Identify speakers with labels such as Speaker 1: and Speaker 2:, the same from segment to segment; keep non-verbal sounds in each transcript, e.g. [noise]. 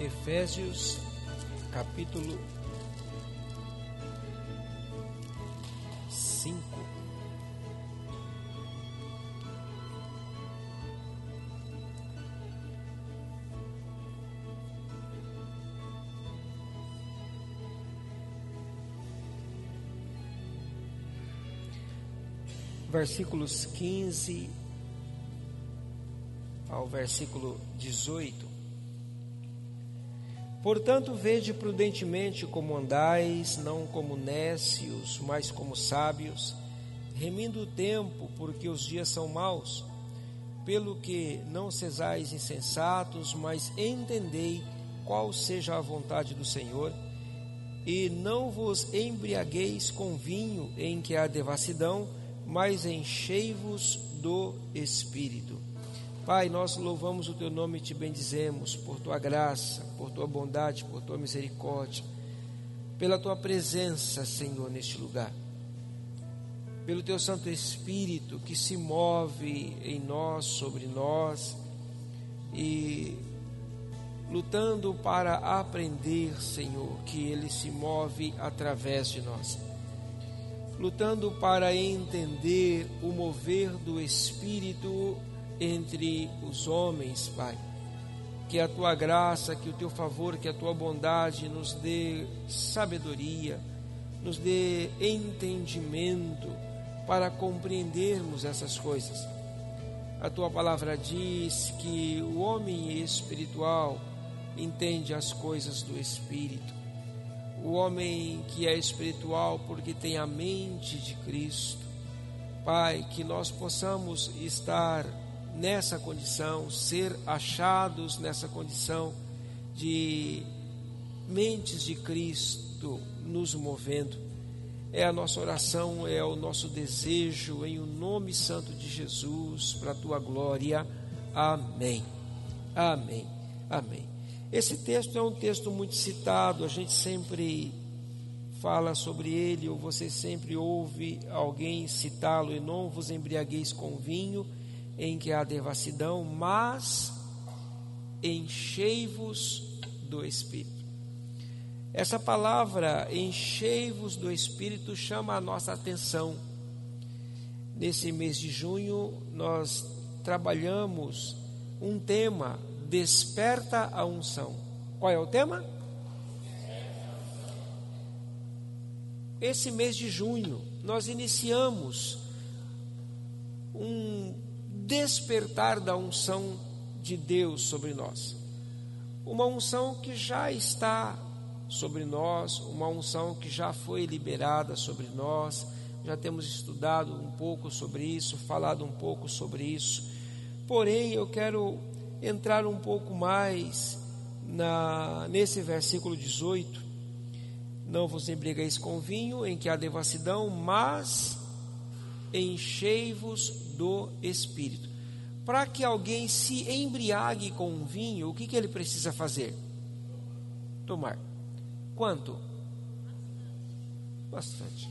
Speaker 1: Efésios, capítulo 5. Versículos 15 ao versículo 18. Portanto, vede prudentemente como andais, não como nécios, mas como sábios, remindo o tempo, porque os dias são maus. Pelo que não sejais insensatos, mas entendei qual seja a vontade do Senhor, e não vos embriagueis com vinho em que há devassidão, mas enchei-vos do Espírito Pai, nós louvamos o teu nome e te bendizemos por tua graça, por tua bondade, por tua misericórdia, pela tua presença, Senhor, neste lugar. Pelo teu Santo Espírito que se move em nós, sobre nós e lutando para aprender, Senhor, que ele se move através de nós. Lutando para entender o mover do Espírito entre os homens, Pai. Que a tua graça, que o teu favor, que a tua bondade nos dê sabedoria, nos dê entendimento para compreendermos essas coisas. A tua palavra diz que o homem espiritual entende as coisas do espírito. O homem que é espiritual porque tem a mente de Cristo. Pai, que nós possamos estar nessa condição, ser achados nessa condição de mentes de Cristo nos movendo. É a nossa oração, é o nosso desejo, em o nome santo de Jesus, para a tua glória. Amém. Amém. Amém. Esse texto é um texto muito citado, a gente sempre fala sobre ele, ou você sempre ouve alguém citá-lo, e não vos embriagueis com vinho em que há devassidão, mas enchei-vos do Espírito. Essa palavra, enchei-vos do Espírito, chama a nossa atenção. Nesse mês de junho, nós trabalhamos um tema, desperta a unção. Qual é o tema? Esse mês de junho, nós iniciamos um despertar da unção de Deus sobre nós. Uma unção que já está sobre nós, uma unção que já foi liberada sobre nós. Já temos estudado um pouco sobre isso, falado um pouco sobre isso. Porém, eu quero entrar um pouco mais na nesse versículo 18. Não vos embriagueis com vinho em que há devassidão, mas enchei-vos do Espírito. Para que alguém se embriague com um vinho, o que, que ele precisa fazer? Tomar. Quanto? Bastante.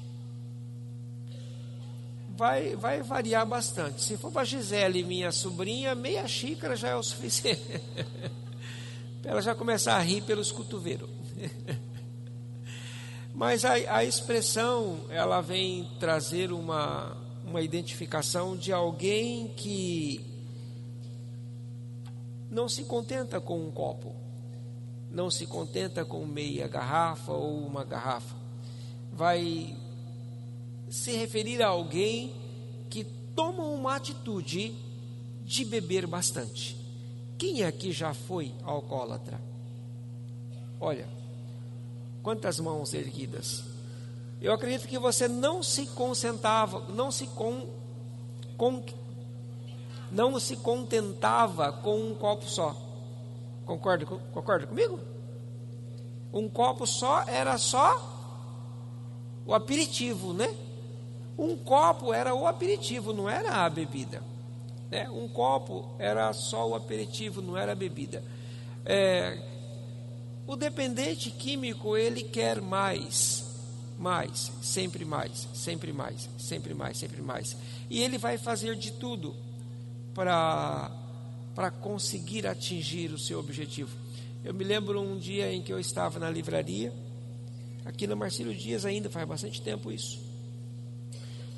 Speaker 1: Vai, vai variar bastante. Se for para Gisele, minha sobrinha, meia xícara já é o suficiente. [laughs] para ela já começar a rir pelos cotovelos. [laughs] Mas a, a expressão, ela vem trazer uma, uma identificação de alguém que não se contenta com um copo, não se contenta com meia garrafa ou uma garrafa. Vai se referir a alguém que toma uma atitude de beber bastante. Quem aqui já foi alcoólatra? Olha, quantas mãos erguidas. Eu acredito que você não se concentrava, não se com, com, não se contentava com um copo só. Concorda, concorda comigo? Um copo só era só o aperitivo, né? Um copo era o aperitivo, não era a bebida. Né? Um copo era só o aperitivo, não era a bebida. É, o dependente químico ele quer mais mais, sempre mais, sempre mais, sempre mais, sempre mais. E ele vai fazer de tudo para conseguir atingir o seu objetivo. Eu me lembro um dia em que eu estava na livraria, aqui na Marcílio Dias ainda, faz bastante tempo isso.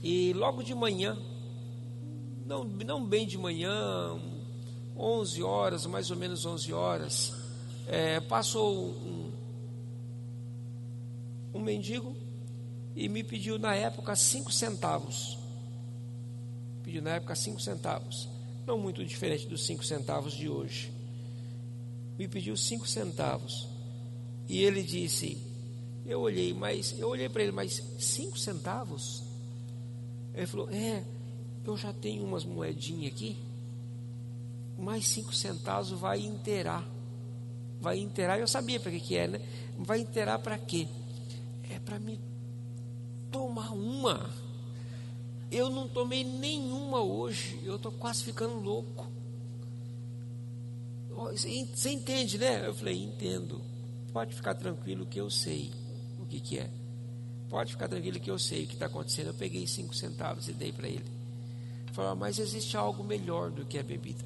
Speaker 1: E logo de manhã, não, não bem de manhã, 11 horas, mais ou menos 11 horas, é, passou um, um mendigo e me pediu na época cinco centavos. Pediu na época cinco centavos. Não muito diferente dos cinco centavos de hoje. Me pediu cinco centavos. E ele disse, eu olhei, mas eu olhei para ele, mas cinco centavos? Ele falou, é, eu já tenho umas moedinhas aqui, mais cinco centavos vai inteirar. Vai inteirar, eu sabia para que, que é, né? Vai inteirar para quê? É para me tomar uma. Eu não tomei nenhuma hoje, eu estou quase ficando louco. Você entende, né? Eu falei, entendo. Pode ficar tranquilo que eu sei o que, que é. Pode ficar tranquilo que eu sei o que está acontecendo. Eu peguei cinco centavos e dei para ele. Falou, mas existe algo melhor do que a bebida.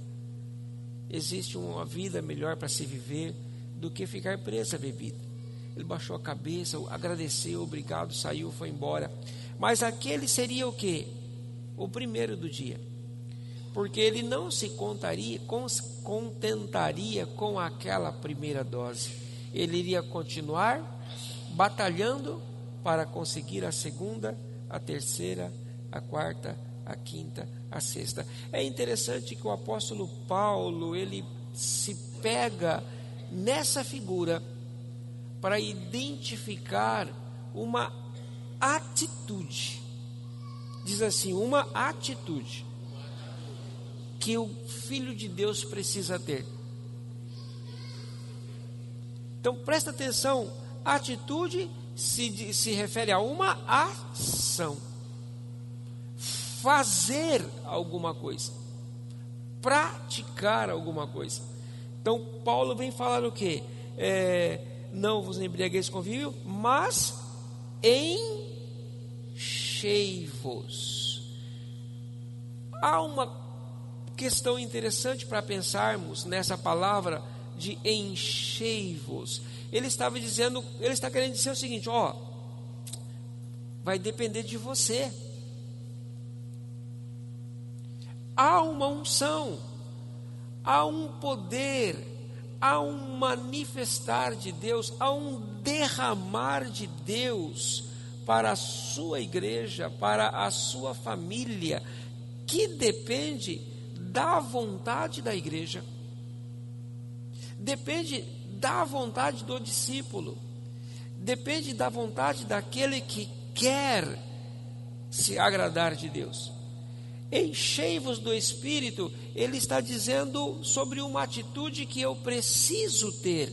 Speaker 1: Existe uma vida melhor para se viver do que ficar preso à bebida. Ele baixou a cabeça, agradeceu, obrigado, saiu, foi embora. Mas aquele seria o que? O primeiro do dia. Porque ele não se contaria, contentaria com aquela primeira dose. Ele iria continuar batalhando para conseguir a segunda, a terceira, a quarta, a quinta, a sexta. É interessante que o apóstolo Paulo, ele se pega nessa figura para identificar uma atitude. Diz assim, uma atitude que o filho de Deus precisa ter. Então presta atenção, atitude se, se refere a uma ação fazer alguma coisa, praticar alguma coisa. Então, Paulo vem falar o que? É, não vos embriagueis com vinho, mas enchei-vos. Há uma questão interessante para pensarmos nessa palavra de enchei-vos. Ele estava dizendo, ele está querendo dizer o seguinte: ó, vai depender de você há uma unção, há um poder, há um manifestar de Deus, há um derramar de Deus para a sua igreja, para a sua família, que depende da vontade da igreja, depende da vontade do discípulo, depende da vontade daquele que quer se agradar de Deus. Enchei-vos do Espírito, ele está dizendo sobre uma atitude que eu preciso ter.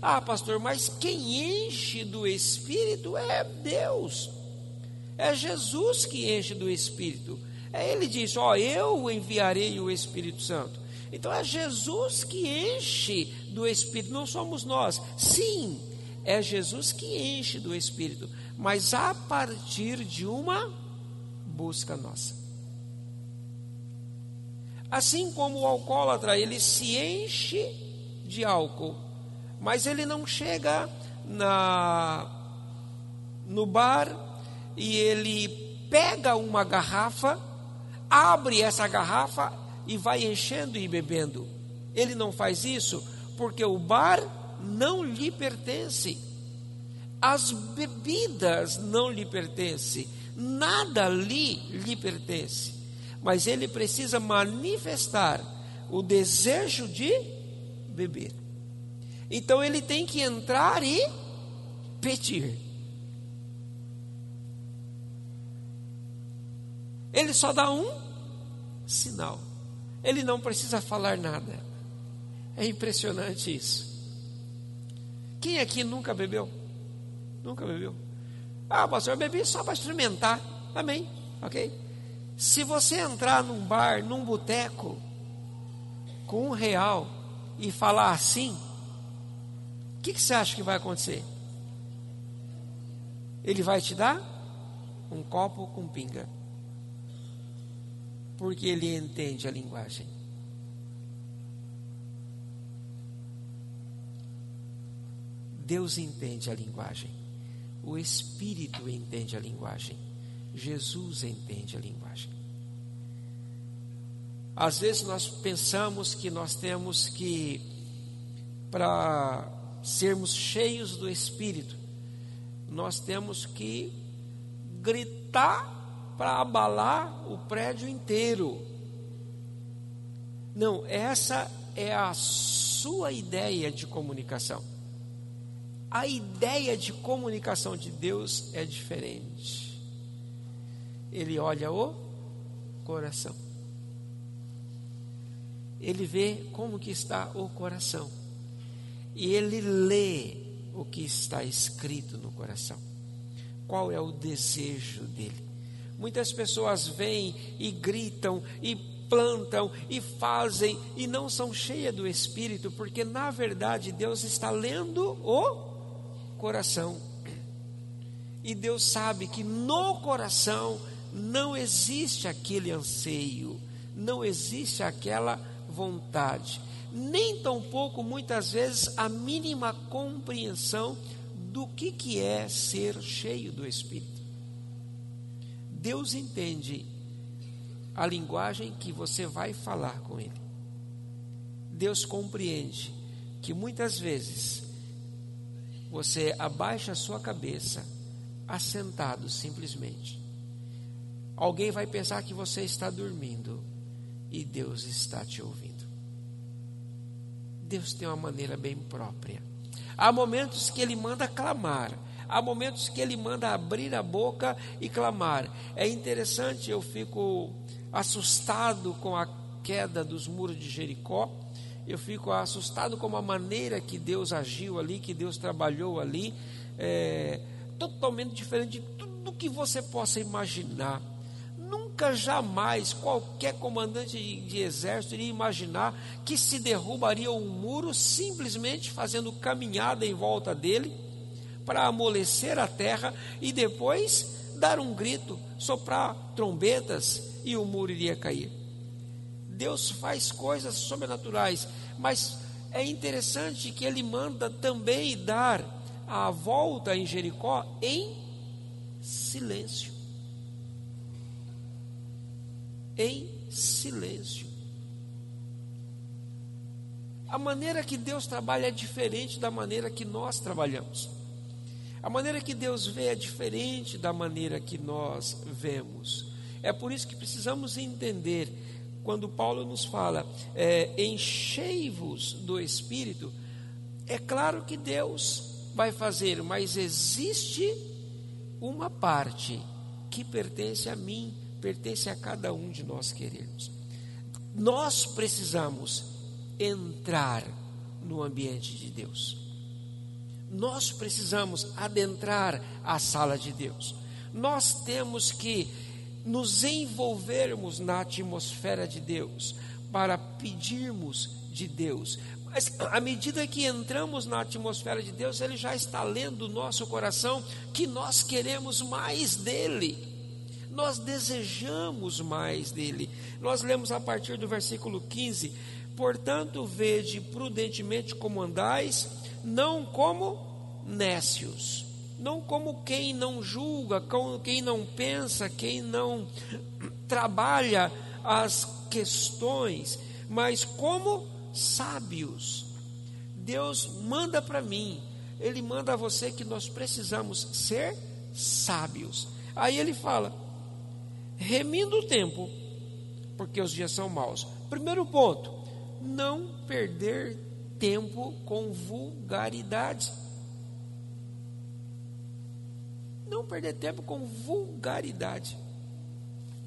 Speaker 1: Ah, pastor, mas quem enche do Espírito é Deus, é Jesus que enche do Espírito. É, ele diz: Ó, eu enviarei o Espírito Santo. Então é Jesus que enche do Espírito, não somos nós. Sim, é Jesus que enche do Espírito, mas a partir de uma busca nossa. Assim como o alcoólatra, ele se enche de álcool, mas ele não chega na no bar e ele pega uma garrafa, abre essa garrafa e vai enchendo e bebendo. Ele não faz isso porque o bar não lhe pertence. As bebidas não lhe pertencem, nada ali lhe pertence mas ele precisa manifestar o desejo de beber. Então ele tem que entrar e pedir. Ele só dá um sinal. Ele não precisa falar nada. É impressionante isso. Quem aqui nunca bebeu? Nunca bebeu? Ah, pastor, eu bebi só para experimentar. Amém. Ok? Se você entrar num bar, num boteco, com um real e falar assim, o que, que você acha que vai acontecer? Ele vai te dar um copo com pinga, porque ele entende a linguagem. Deus entende a linguagem, o Espírito entende a linguagem, Jesus entende a linguagem. Às vezes nós pensamos que nós temos que, para sermos cheios do Espírito, nós temos que gritar para abalar o prédio inteiro. Não, essa é a sua ideia de comunicação. A ideia de comunicação de Deus é diferente. Ele olha o coração. Ele vê como que está o coração. E ele lê o que está escrito no coração. Qual é o desejo dele? Muitas pessoas vêm e gritam e plantam e fazem e não são cheias do Espírito, porque na verdade Deus está lendo o coração. E Deus sabe que no coração não existe aquele anseio, não existe aquela vontade, nem tampouco muitas vezes a mínima compreensão do que, que é ser cheio do Espírito. Deus entende a linguagem que você vai falar com Ele. Deus compreende que muitas vezes você abaixa a sua cabeça, assentado simplesmente. Alguém vai pensar que você está dormindo e Deus está te ouvindo. Deus tem uma maneira bem própria. Há momentos que Ele manda clamar, há momentos que Ele manda abrir a boca e clamar. É interessante, eu fico assustado com a queda dos muros de Jericó, eu fico assustado com a maneira que Deus agiu ali, que Deus trabalhou ali, é, totalmente diferente de tudo que você possa imaginar. Nunca, jamais, qualquer comandante de, de exército iria imaginar que se derrubaria um muro simplesmente fazendo caminhada em volta dele para amolecer a terra e depois dar um grito, soprar trombetas e o muro iria cair. Deus faz coisas sobrenaturais, mas é interessante que ele manda também dar a volta em Jericó em silêncio em silêncio. A maneira que Deus trabalha é diferente da maneira que nós trabalhamos. A maneira que Deus vê é diferente da maneira que nós vemos. É por isso que precisamos entender, quando Paulo nos fala, é, enchei-vos do Espírito, é claro que Deus vai fazer, mas existe uma parte que pertence a mim pertence a cada um de nós querermos. Nós precisamos entrar no ambiente de Deus. Nós precisamos adentrar a sala de Deus. Nós temos que nos envolvermos na atmosfera de Deus para pedirmos de Deus. Mas à medida que entramos na atmosfera de Deus, Ele já está lendo o nosso coração que nós queremos mais dele nós desejamos mais dele. Nós lemos a partir do versículo 15: Portanto, vede prudentemente como andais, não como nécios, não como quem não julga, quem não pensa, quem não trabalha as questões, mas como sábios. Deus manda para mim, Ele manda a você que nós precisamos ser sábios. Aí ele fala: remindo o tempo, porque os dias são maus. Primeiro ponto, não perder tempo com vulgaridade. Não perder tempo com vulgaridade.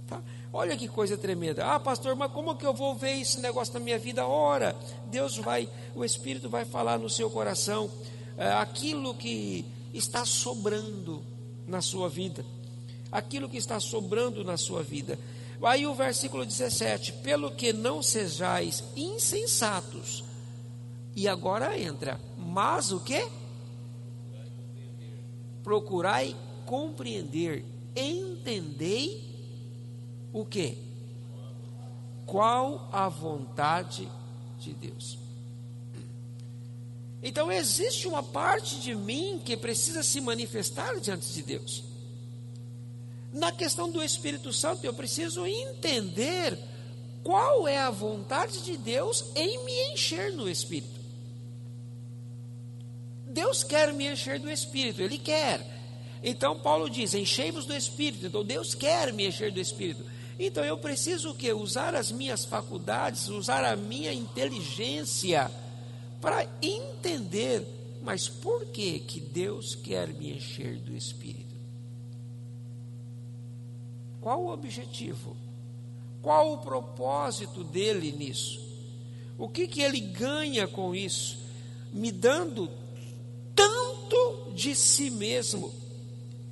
Speaker 1: Tá? Olha que coisa tremenda. Ah, pastor, mas como que eu vou ver esse negócio na minha vida? Ora, Deus vai, o Espírito vai falar no seu coração é, aquilo que está sobrando na sua vida aquilo que está sobrando na sua vida. Aí o versículo 17: Pelo que não sejais insensatos. E agora entra, mas o que? Procurai compreender, entendei o que? Qual a vontade de Deus. Então existe uma parte de mim que precisa se manifestar diante de Deus. Na questão do Espírito Santo, eu preciso entender qual é a vontade de Deus em me encher no Espírito. Deus quer me encher do Espírito, Ele quer. Então Paulo diz: enchei-vos do Espírito. Então Deus quer me encher do Espírito. Então eu preciso o? Usar as minhas faculdades, usar a minha inteligência para entender, mas por que que Deus quer me encher do Espírito? Qual o objetivo? Qual o propósito dele nisso? O que que ele ganha com isso? Me dando tanto de si mesmo,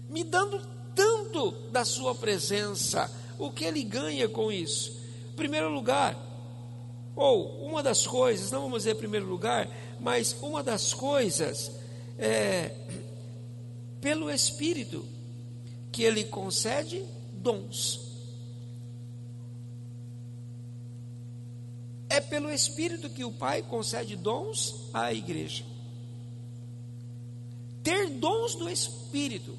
Speaker 1: me dando tanto da sua presença. O que ele ganha com isso? Em primeiro lugar, ou uma das coisas, não vamos dizer primeiro lugar, mas uma das coisas é [clears throat] pelo Espírito que ele concede dons. É pelo Espírito que o Pai concede dons à igreja. Ter dons do Espírito,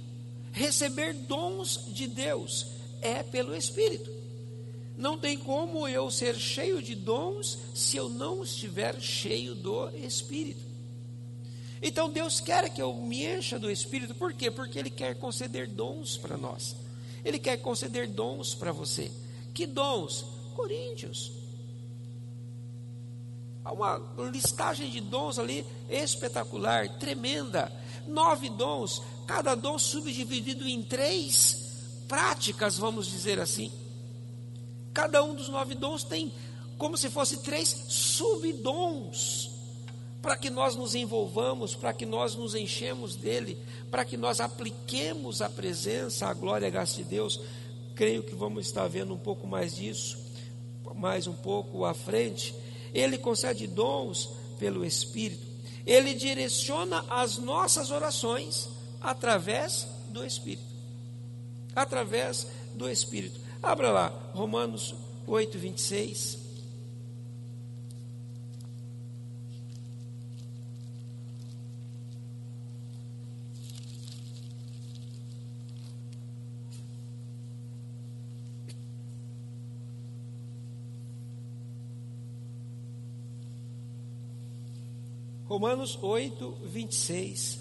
Speaker 1: receber dons de Deus, é pelo Espírito. Não tem como eu ser cheio de dons se eu não estiver cheio do Espírito. Então Deus quer que eu me encha do Espírito, por quê? Porque Ele quer conceder dons para nós. Ele quer conceder dons para você. Que dons? Coríntios. Há uma listagem de dons ali espetacular, tremenda. Nove dons, cada dom subdividido em três práticas, vamos dizer assim. Cada um dos nove dons tem como se fosse três subdons para que nós nos envolvamos, para que nós nos enchemos dele, para que nós apliquemos a presença, a glória, a graça de Deus. Creio que vamos estar vendo um pouco mais disso, mais um pouco à frente. Ele concede dons pelo Espírito. Ele direciona as nossas orações através do Espírito. Através do Espírito. Abra lá, Romanos 8, 26. Romanos 8, 26.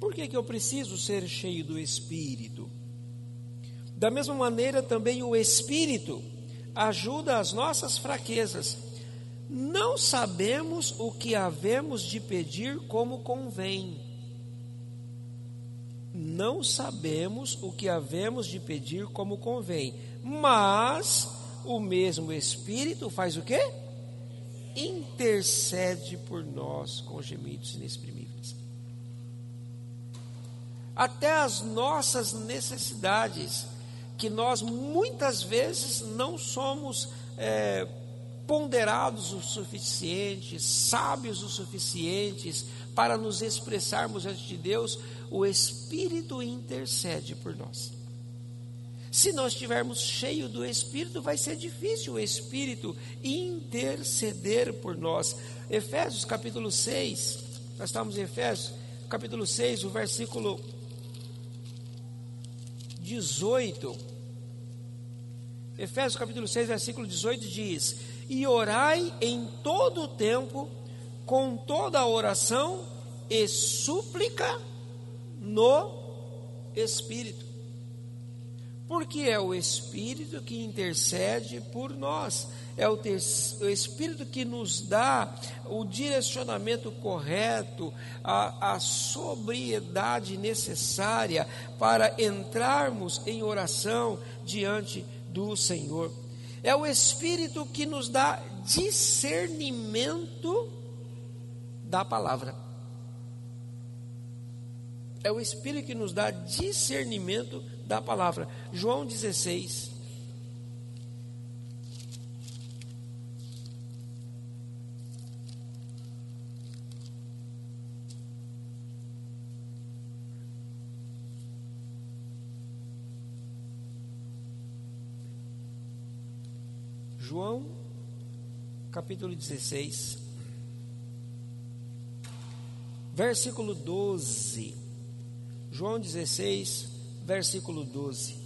Speaker 1: Por que, que eu preciso ser cheio do Espírito? Da mesma maneira, também o Espírito ajuda as nossas fraquezas. Não sabemos o que havemos de pedir como convém. Não sabemos o que havemos de pedir como convém. Mas o mesmo Espírito faz o quê? Intercede por nós com gemidos inexprimíveis até as nossas necessidades, que nós muitas vezes não somos é, ponderados o suficiente, sábios o suficientes para nos expressarmos diante de Deus, o Espírito intercede por nós. Se nós estivermos cheios do Espírito, vai ser difícil o Espírito interceder por nós. Efésios capítulo 6, nós estamos em Efésios capítulo 6, o versículo 18. Efésios capítulo 6, versículo 18 diz: E orai em todo o tempo, com toda oração e súplica no Espírito. Porque é o Espírito que intercede por nós é o, ter, o Espírito que nos dá o direcionamento correto, a, a sobriedade necessária para entrarmos em oração diante do Senhor. É o Espírito que nos dá discernimento da palavra. É o Espírito que nos dá discernimento da palavra. João 16, João, capítulo 16, versículo 12. João 16, versículo 12.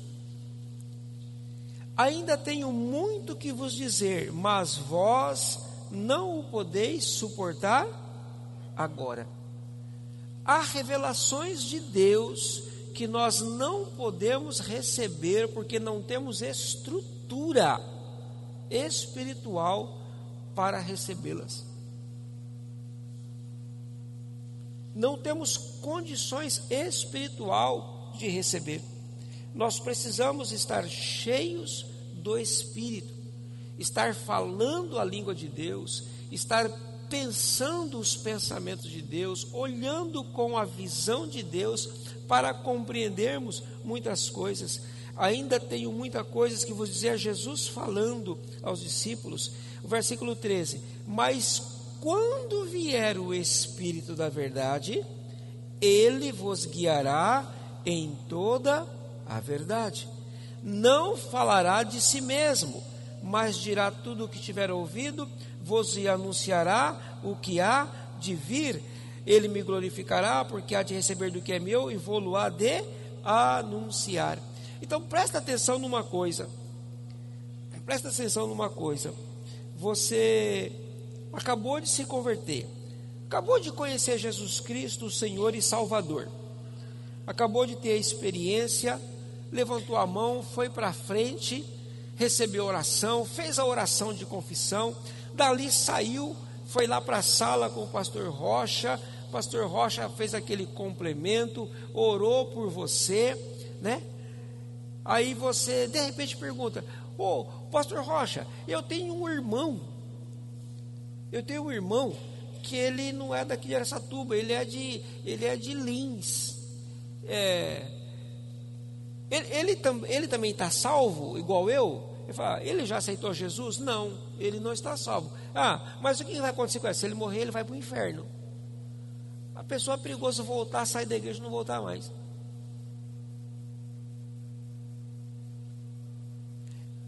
Speaker 1: Ainda tenho muito que vos dizer, mas vós não o podeis suportar agora. Há revelações de Deus que nós não podemos receber porque não temos estrutura espiritual para recebê-las. Não temos condições espiritual de receber. Nós precisamos estar cheios do Espírito, estar falando a língua de Deus, estar pensando os pensamentos de Deus, olhando com a visão de Deus para compreendermos muitas coisas. Ainda tenho muitas coisas que vos dizer, Jesus falando aos discípulos, o versículo 13: Mas quando vier o Espírito da Verdade, ele vos guiará em toda a verdade. Não falará de si mesmo, mas dirá tudo o que tiver ouvido, vos anunciará o que há de vir. Ele me glorificará, porque há de receber do que é meu e vou-lo há de anunciar. Então presta atenção numa coisa. Presta atenção numa coisa. Você acabou de se converter. Acabou de conhecer Jesus Cristo, o Senhor e Salvador. Acabou de ter a experiência, levantou a mão, foi para frente, recebeu oração, fez a oração de confissão, dali saiu, foi lá para a sala com o pastor Rocha, o pastor Rocha fez aquele complemento, orou por você, né? Aí você de repente pergunta: Ô, oh, pastor Rocha, eu tenho um irmão. Eu tenho um irmão que ele não é daqui de Aracatuba, ele é de, ele é de Lins. É, ele, ele, ele também está salvo, igual eu? Ele fala, ele já aceitou Jesus? Não, ele não está salvo. Ah, mas o que vai acontecer com ele? Se ele morrer, ele vai para o inferno. A pessoa é perigoso voltar, sair da igreja e não voltar mais.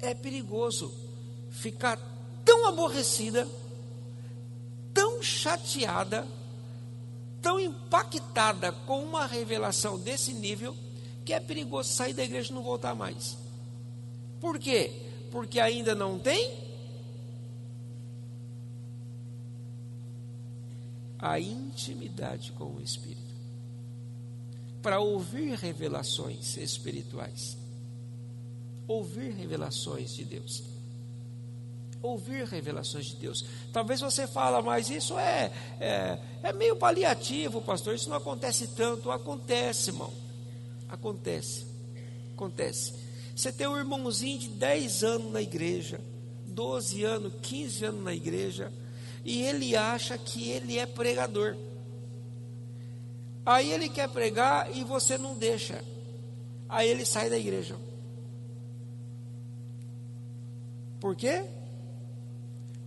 Speaker 1: é perigoso ficar tão aborrecida, tão chateada, tão impactada com uma revelação desse nível, que é perigoso sair da igreja e não voltar mais. Por quê? Porque ainda não tem a intimidade com o Espírito para ouvir revelações espirituais ouvir revelações de Deus. Ouvir revelações de Deus. Talvez você fala, mas isso é, é, é meio paliativo, pastor. Isso não acontece tanto. Acontece, irmão. Acontece. Acontece. Você tem um irmãozinho de 10 anos na igreja, 12 anos, 15 anos na igreja, e ele acha que ele é pregador. Aí ele quer pregar e você não deixa. Aí ele sai da igreja. Por quê?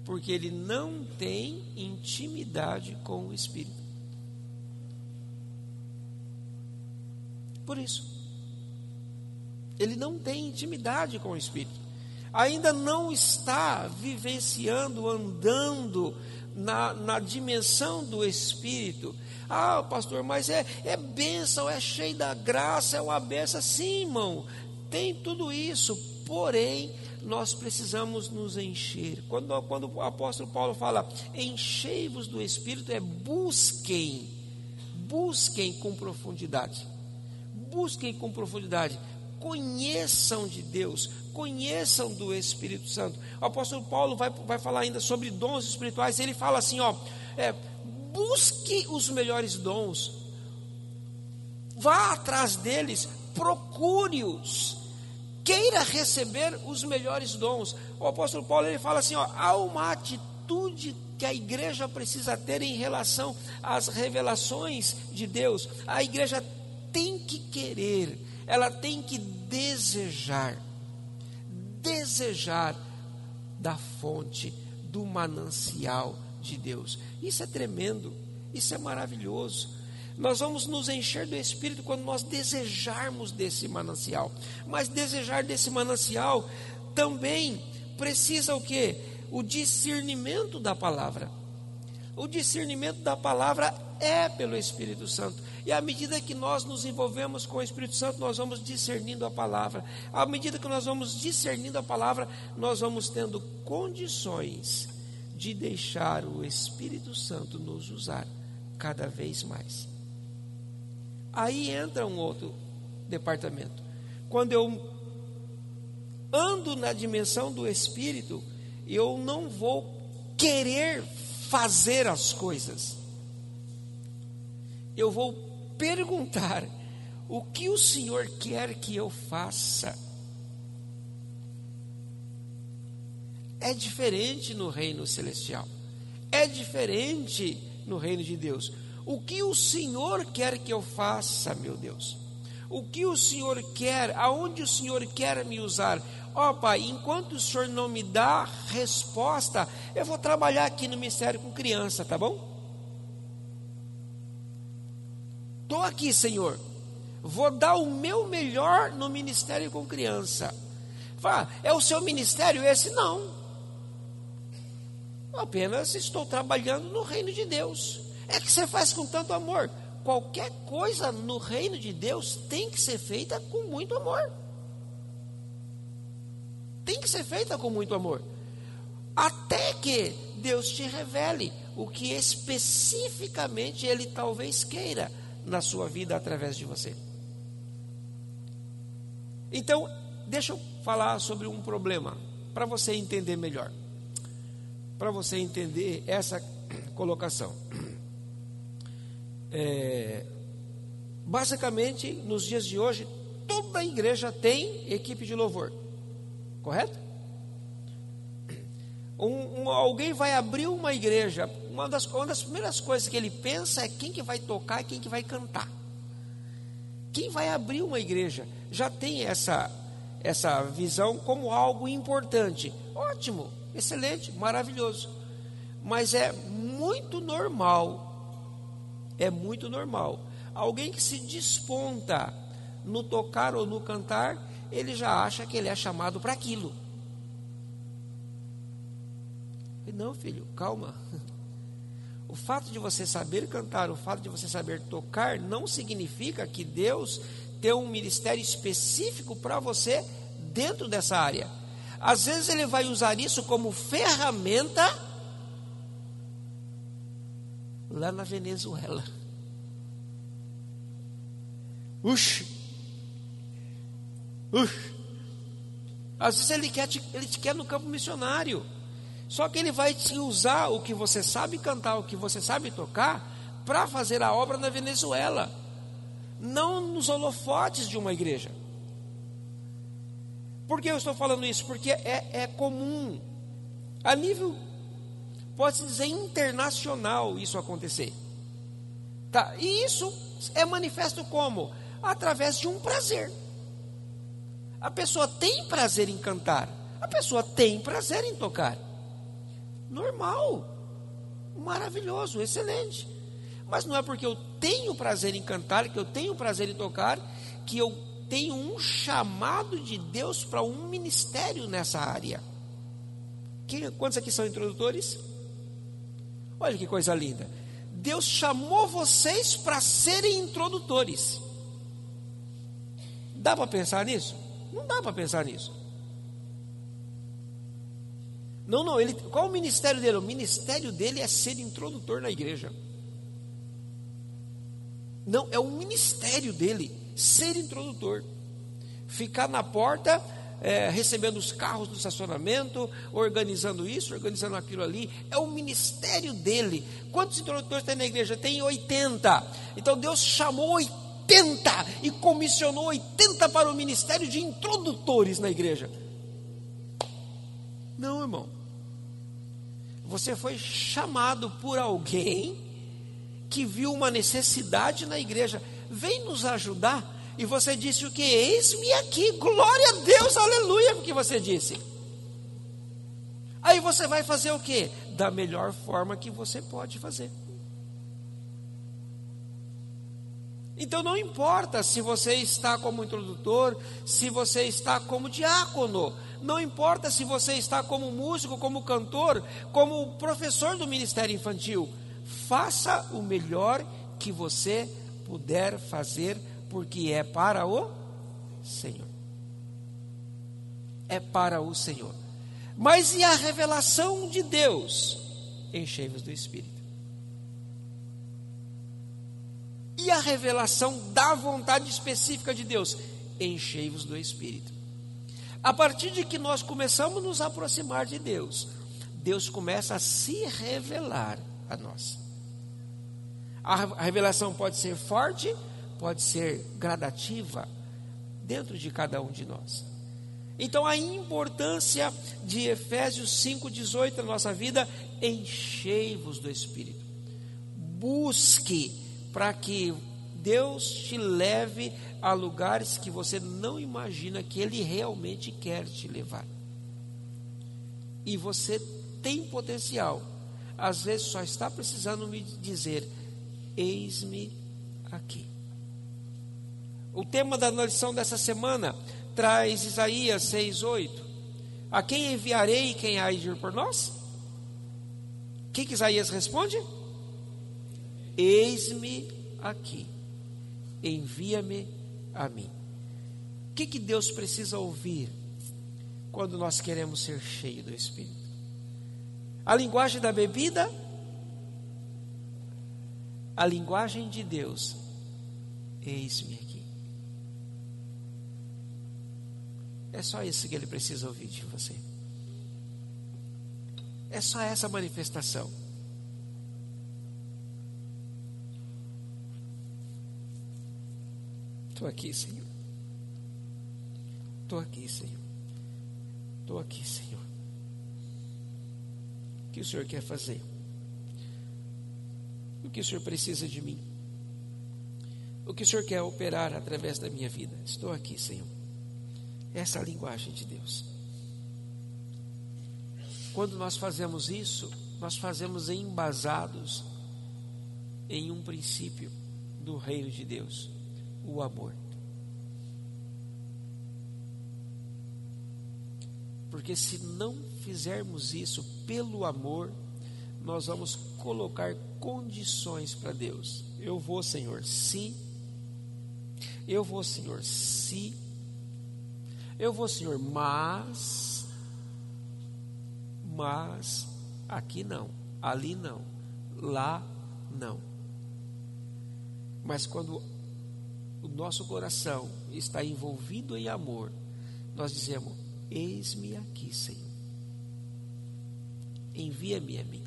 Speaker 1: Porque ele não tem intimidade com o Espírito. Por isso. Ele não tem intimidade com o Espírito. Ainda não está vivenciando, andando na, na dimensão do Espírito. Ah, pastor, mas é, é bênção, é cheio da graça, é uma benção. Sim, irmão, tem tudo isso. Porém, nós precisamos nos encher. Quando, quando o apóstolo Paulo fala, enchei-vos do Espírito, é busquem, busquem com profundidade. Busquem com profundidade. Conheçam de Deus, conheçam do Espírito Santo. O apóstolo Paulo vai, vai falar ainda sobre dons espirituais. Ele fala assim: ó, é, busque os melhores dons, vá atrás deles, procure-os queira receber os melhores dons. O apóstolo Paulo ele fala assim: ó, há uma atitude que a igreja precisa ter em relação às revelações de Deus. A igreja tem que querer, ela tem que desejar, desejar da fonte, do manancial de Deus. Isso é tremendo, isso é maravilhoso. Nós vamos nos encher do Espírito quando nós desejarmos desse manancial. Mas desejar desse manancial também precisa o que? O discernimento da palavra. O discernimento da palavra é pelo Espírito Santo. E à medida que nós nos envolvemos com o Espírito Santo, nós vamos discernindo a palavra. À medida que nós vamos discernindo a palavra, nós vamos tendo condições de deixar o Espírito Santo nos usar cada vez mais. Aí entra um outro departamento. Quando eu ando na dimensão do Espírito, eu não vou querer fazer as coisas. Eu vou perguntar: o que o Senhor quer que eu faça? É diferente no reino celestial. É diferente no reino de Deus. O que o Senhor quer que eu faça, meu Deus? O que o Senhor quer? Aonde o Senhor quer me usar? Ó oh, Pai, enquanto o Senhor não me dá resposta, eu vou trabalhar aqui no ministério com criança, tá bom? Estou aqui, Senhor. Vou dar o meu melhor no ministério com criança. Fala, é o seu ministério esse? Não. Apenas estou trabalhando no reino de Deus. É que você faz com tanto amor qualquer coisa no reino de Deus tem que ser feita com muito amor. Tem que ser feita com muito amor. Até que Deus te revele o que especificamente Ele talvez queira na sua vida através de você. Então, deixa eu falar sobre um problema, para você entender melhor. Para você entender essa [coughs] colocação. É, basicamente, nos dias de hoje, toda igreja tem equipe de louvor, correto? Um, um, alguém vai abrir uma igreja, uma das, uma das primeiras coisas que ele pensa é quem que vai tocar e quem que vai cantar. Quem vai abrir uma igreja já tem essa, essa visão como algo importante. Ótimo, excelente, maravilhoso. Mas é muito normal é muito normal. Alguém que se desponta no tocar ou no cantar, ele já acha que ele é chamado para aquilo. Não, filho, calma. O fato de você saber cantar, o fato de você saber tocar, não significa que Deus tem um ministério específico para você dentro dessa área. Às vezes ele vai usar isso como ferramenta lá na Venezuela. Ux! Ux! Às vezes ele quer te, ele te quer no campo missionário. Só que ele vai te usar o que você sabe cantar, o que você sabe tocar, para fazer a obra na Venezuela. Não nos holofotes de uma igreja. Por que eu estou falando isso? Porque é, é comum. A nível pode-se dizer internacional isso acontecer. Tá? E isso é manifesto como? Através de um prazer. A pessoa tem prazer em cantar, a pessoa tem prazer em tocar. Normal, maravilhoso, excelente. Mas não é porque eu tenho prazer em cantar, que eu tenho prazer em tocar, que eu tenho um chamado de Deus para um ministério nessa área. quantos aqui são introdutores? Olha que coisa linda. Deus chamou vocês para serem introdutores. Dá para pensar nisso? Não dá para pensar nisso. Não, não, ele, qual o ministério dele? O ministério dele é ser introdutor na igreja. Não, é o ministério dele, ser introdutor. Ficar na porta é, recebendo os carros do estacionamento, organizando isso, organizando aquilo ali. É o ministério dele. Quantos introdutores tem na igreja? Tem 80. Então Deus chamou 80 e comissionou 80 para o ministério de introdutores na igreja. Não, irmão. Você foi chamado por alguém que viu uma necessidade na igreja. Vem nos ajudar e você disse o que? Eis-me aqui, glória a Deus, aleluia, porque você disse. Aí você vai fazer o que? Da melhor forma que você pode fazer. Então não importa se você está como introdutor, se você está como diácono, não importa se você está como músico, como cantor, como professor do ministério infantil. Faça o melhor que você puder fazer, porque é para o Senhor. É para o Senhor. Mas e a revelação de Deus? Enchei-vos do Espírito. E a revelação da vontade específica de Deus? Enchei-vos do Espírito. A partir de que nós começamos a nos aproximar de Deus, Deus começa a se revelar a nós. A revelação pode ser forte, pode ser gradativa, dentro de cada um de nós. Então a importância de Efésios 5,18 na nossa vida, enchei-vos do Espírito. Busque para que Deus te leve a lugares que você não imagina que Ele realmente quer te levar. E você tem potencial. Às vezes só está precisando me dizer: Eis-me aqui. O tema da lição dessa semana traz Isaías 6,8. A quem enviarei quem há de ir por nós? O que, que Isaías responde? Eis-me aqui, envia-me a mim. O que, que Deus precisa ouvir quando nós queremos ser cheios do Espírito? A linguagem da bebida? A linguagem de Deus, eis-me aqui. É só isso que ele precisa ouvir de você. É só essa manifestação. Estou aqui, Senhor. Estou aqui, Senhor. Estou aqui, Senhor. O que o Senhor quer fazer? O que o Senhor precisa de mim? O que o Senhor quer operar através da minha vida? Estou aqui, Senhor. Essa é a linguagem de Deus. Quando nós fazemos isso, nós fazemos embasados em um princípio do reino de Deus o amor. Porque se não fizermos isso pelo amor, nós vamos colocar condições para Deus. Eu vou, Senhor, se. Eu vou, Senhor, se. Eu vou, Senhor, mas. Mas. Aqui não. Ali não. Lá não. Mas quando o nosso coração está envolvido em amor, nós dizemos: Eis-me aqui, Senhor. Envia-me a mim.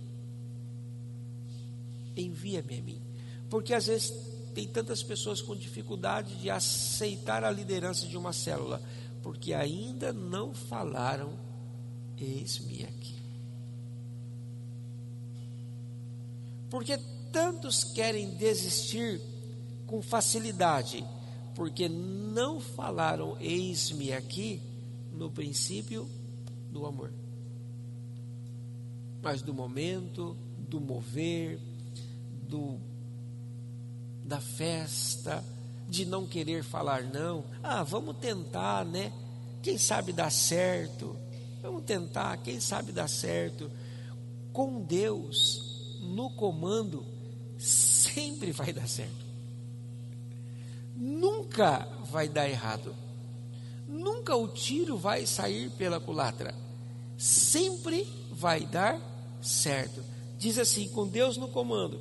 Speaker 1: Envia-me a mim. Porque às vezes tem tantas pessoas com dificuldade de aceitar a liderança de uma célula, porque ainda não falaram: Eis-me aqui. Porque tantos querem desistir com facilidade, porque não falaram eis-me aqui no princípio do amor, mas do momento, do mover, do da festa, de não querer falar não. Ah, vamos tentar, né? Quem sabe dá certo. Vamos tentar, quem sabe dá certo. Com Deus no comando, sempre vai dar certo nunca vai dar errado. Nunca o tiro vai sair pela culatra. Sempre vai dar certo. Diz assim: com Deus no comando,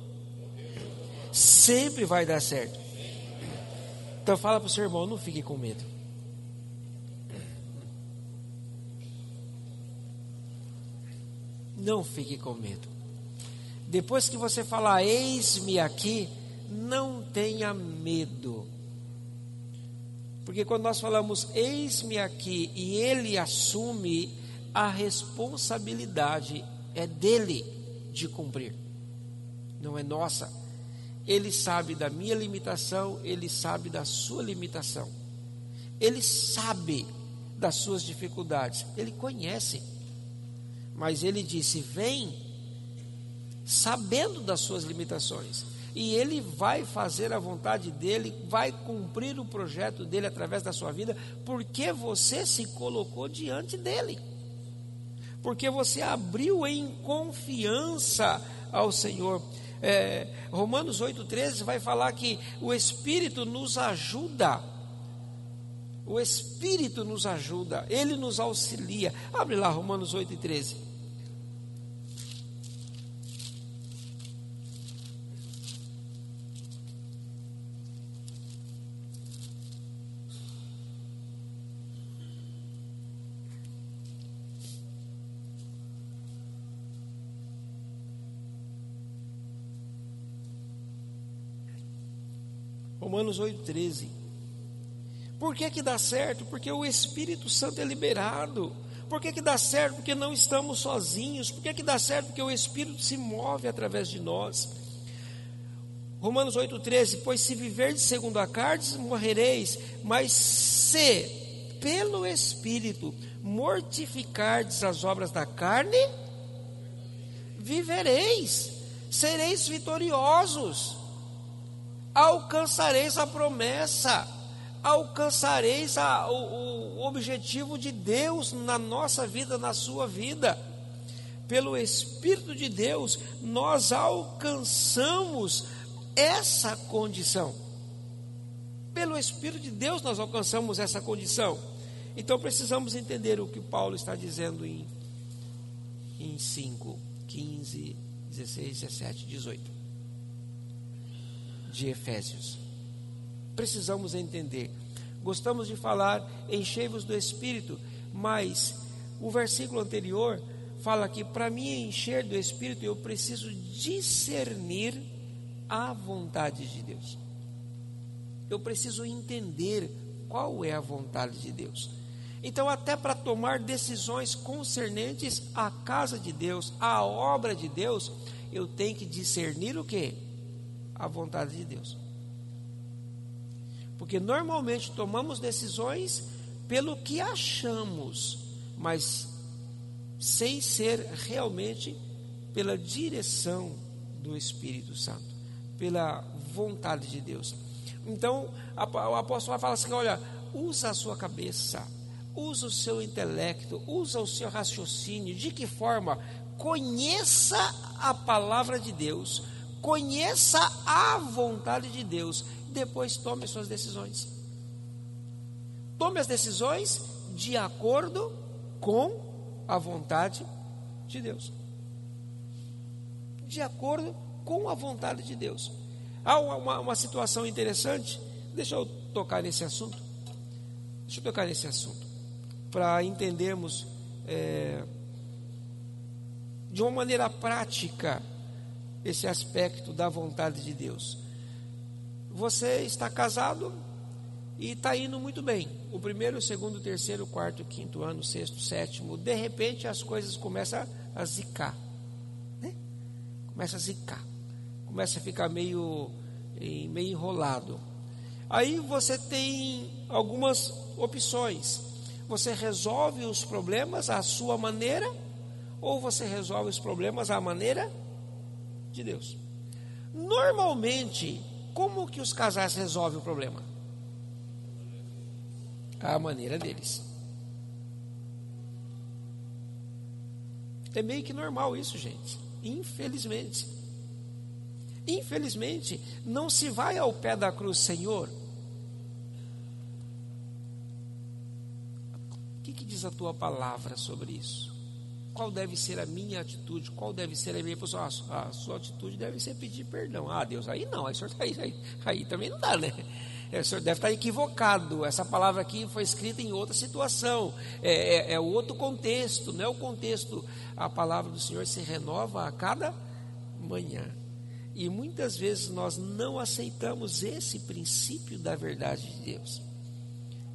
Speaker 1: sempre vai dar certo. Então fala para o seu irmão: não fique com medo. Não fique com medo. Depois que você falar, eis-me aqui, não tenha medo. Porque quando nós falamos eis-me aqui e ele assume a responsabilidade é dele de cumprir. Não é nossa. Ele sabe da minha limitação, ele sabe da sua limitação. Ele sabe das suas dificuldades, ele conhece. Mas ele disse: "Vem sabendo das suas limitações, e ele vai fazer a vontade dele, vai cumprir o projeto dele através da sua vida, porque você se colocou diante dele. Porque você abriu em confiança ao Senhor. É, Romanos 8,13 vai falar que o Espírito nos ajuda. O Espírito nos ajuda, ele nos auxilia. Abre lá Romanos 8,13. Romanos 8,13. Por que, que dá certo? Porque o Espírito Santo é liberado. Por que, que dá certo? Porque não estamos sozinhos. Por que, que dá certo? Porque o Espírito se move através de nós. Romanos 8,13: Pois se viverdes segundo a carne, morrereis, mas se pelo Espírito mortificardes as obras da carne, vivereis, sereis vitoriosos alcançareis a promessa, alcançareis a, o, o objetivo de Deus na nossa vida, na sua vida. Pelo Espírito de Deus, nós alcançamos essa condição. Pelo Espírito de Deus, nós alcançamos essa condição. Então precisamos entender o que Paulo está dizendo em, em 5, 15, 16, 17, 18 de Efésios. Precisamos entender. Gostamos de falar enchei-vos do Espírito, mas o versículo anterior fala que para me encher do Espírito eu preciso discernir a vontade de Deus. Eu preciso entender qual é a vontade de Deus. Então, até para tomar decisões concernentes à casa de Deus, à obra de Deus, eu tenho que discernir o que? A vontade de Deus. Porque normalmente tomamos decisões pelo que achamos, mas sem ser realmente pela direção do Espírito Santo, pela vontade de Deus. Então, o apóstolo fala assim: olha, usa a sua cabeça, usa o seu intelecto, usa o seu raciocínio. De que forma? Conheça a palavra de Deus, conheça a vontade de Deus, depois tome suas decisões. Tome as decisões de acordo com a vontade de Deus. De acordo com a vontade de Deus. Há uma, uma situação interessante, deixa eu tocar nesse assunto. Deixa eu tocar nesse assunto, para entendermos é, de uma maneira prática esse aspecto da vontade de Deus. Você está casado e está indo muito bem. O primeiro, o segundo, o terceiro, o quarto, o quinto ano, o sexto, o sétimo. De repente as coisas começam a zicar. Né? Começa a zicar. Começa a ficar meio, meio enrolado. Aí você tem algumas opções. Você resolve os problemas à sua maneira ou você resolve os problemas à maneira de Deus. Normalmente, como que os casais resolvem o problema? A maneira deles. É meio que normal isso, gente. Infelizmente. Infelizmente, não se vai ao pé da cruz, Senhor. O que, que diz a tua palavra sobre isso? Qual deve ser a minha atitude, qual deve ser a minha posição. Ah, a sua atitude deve ser pedir perdão. Ah, Deus, aí não, aí, senhor, aí, [laughs] aí, aí também não dá, né? É, o senhor deve estar equivocado. Essa palavra aqui foi escrita em outra situação, é, é, é outro contexto, não é o contexto. A palavra do Senhor se renova a cada manhã. E muitas vezes nós não aceitamos esse princípio da verdade de Deus,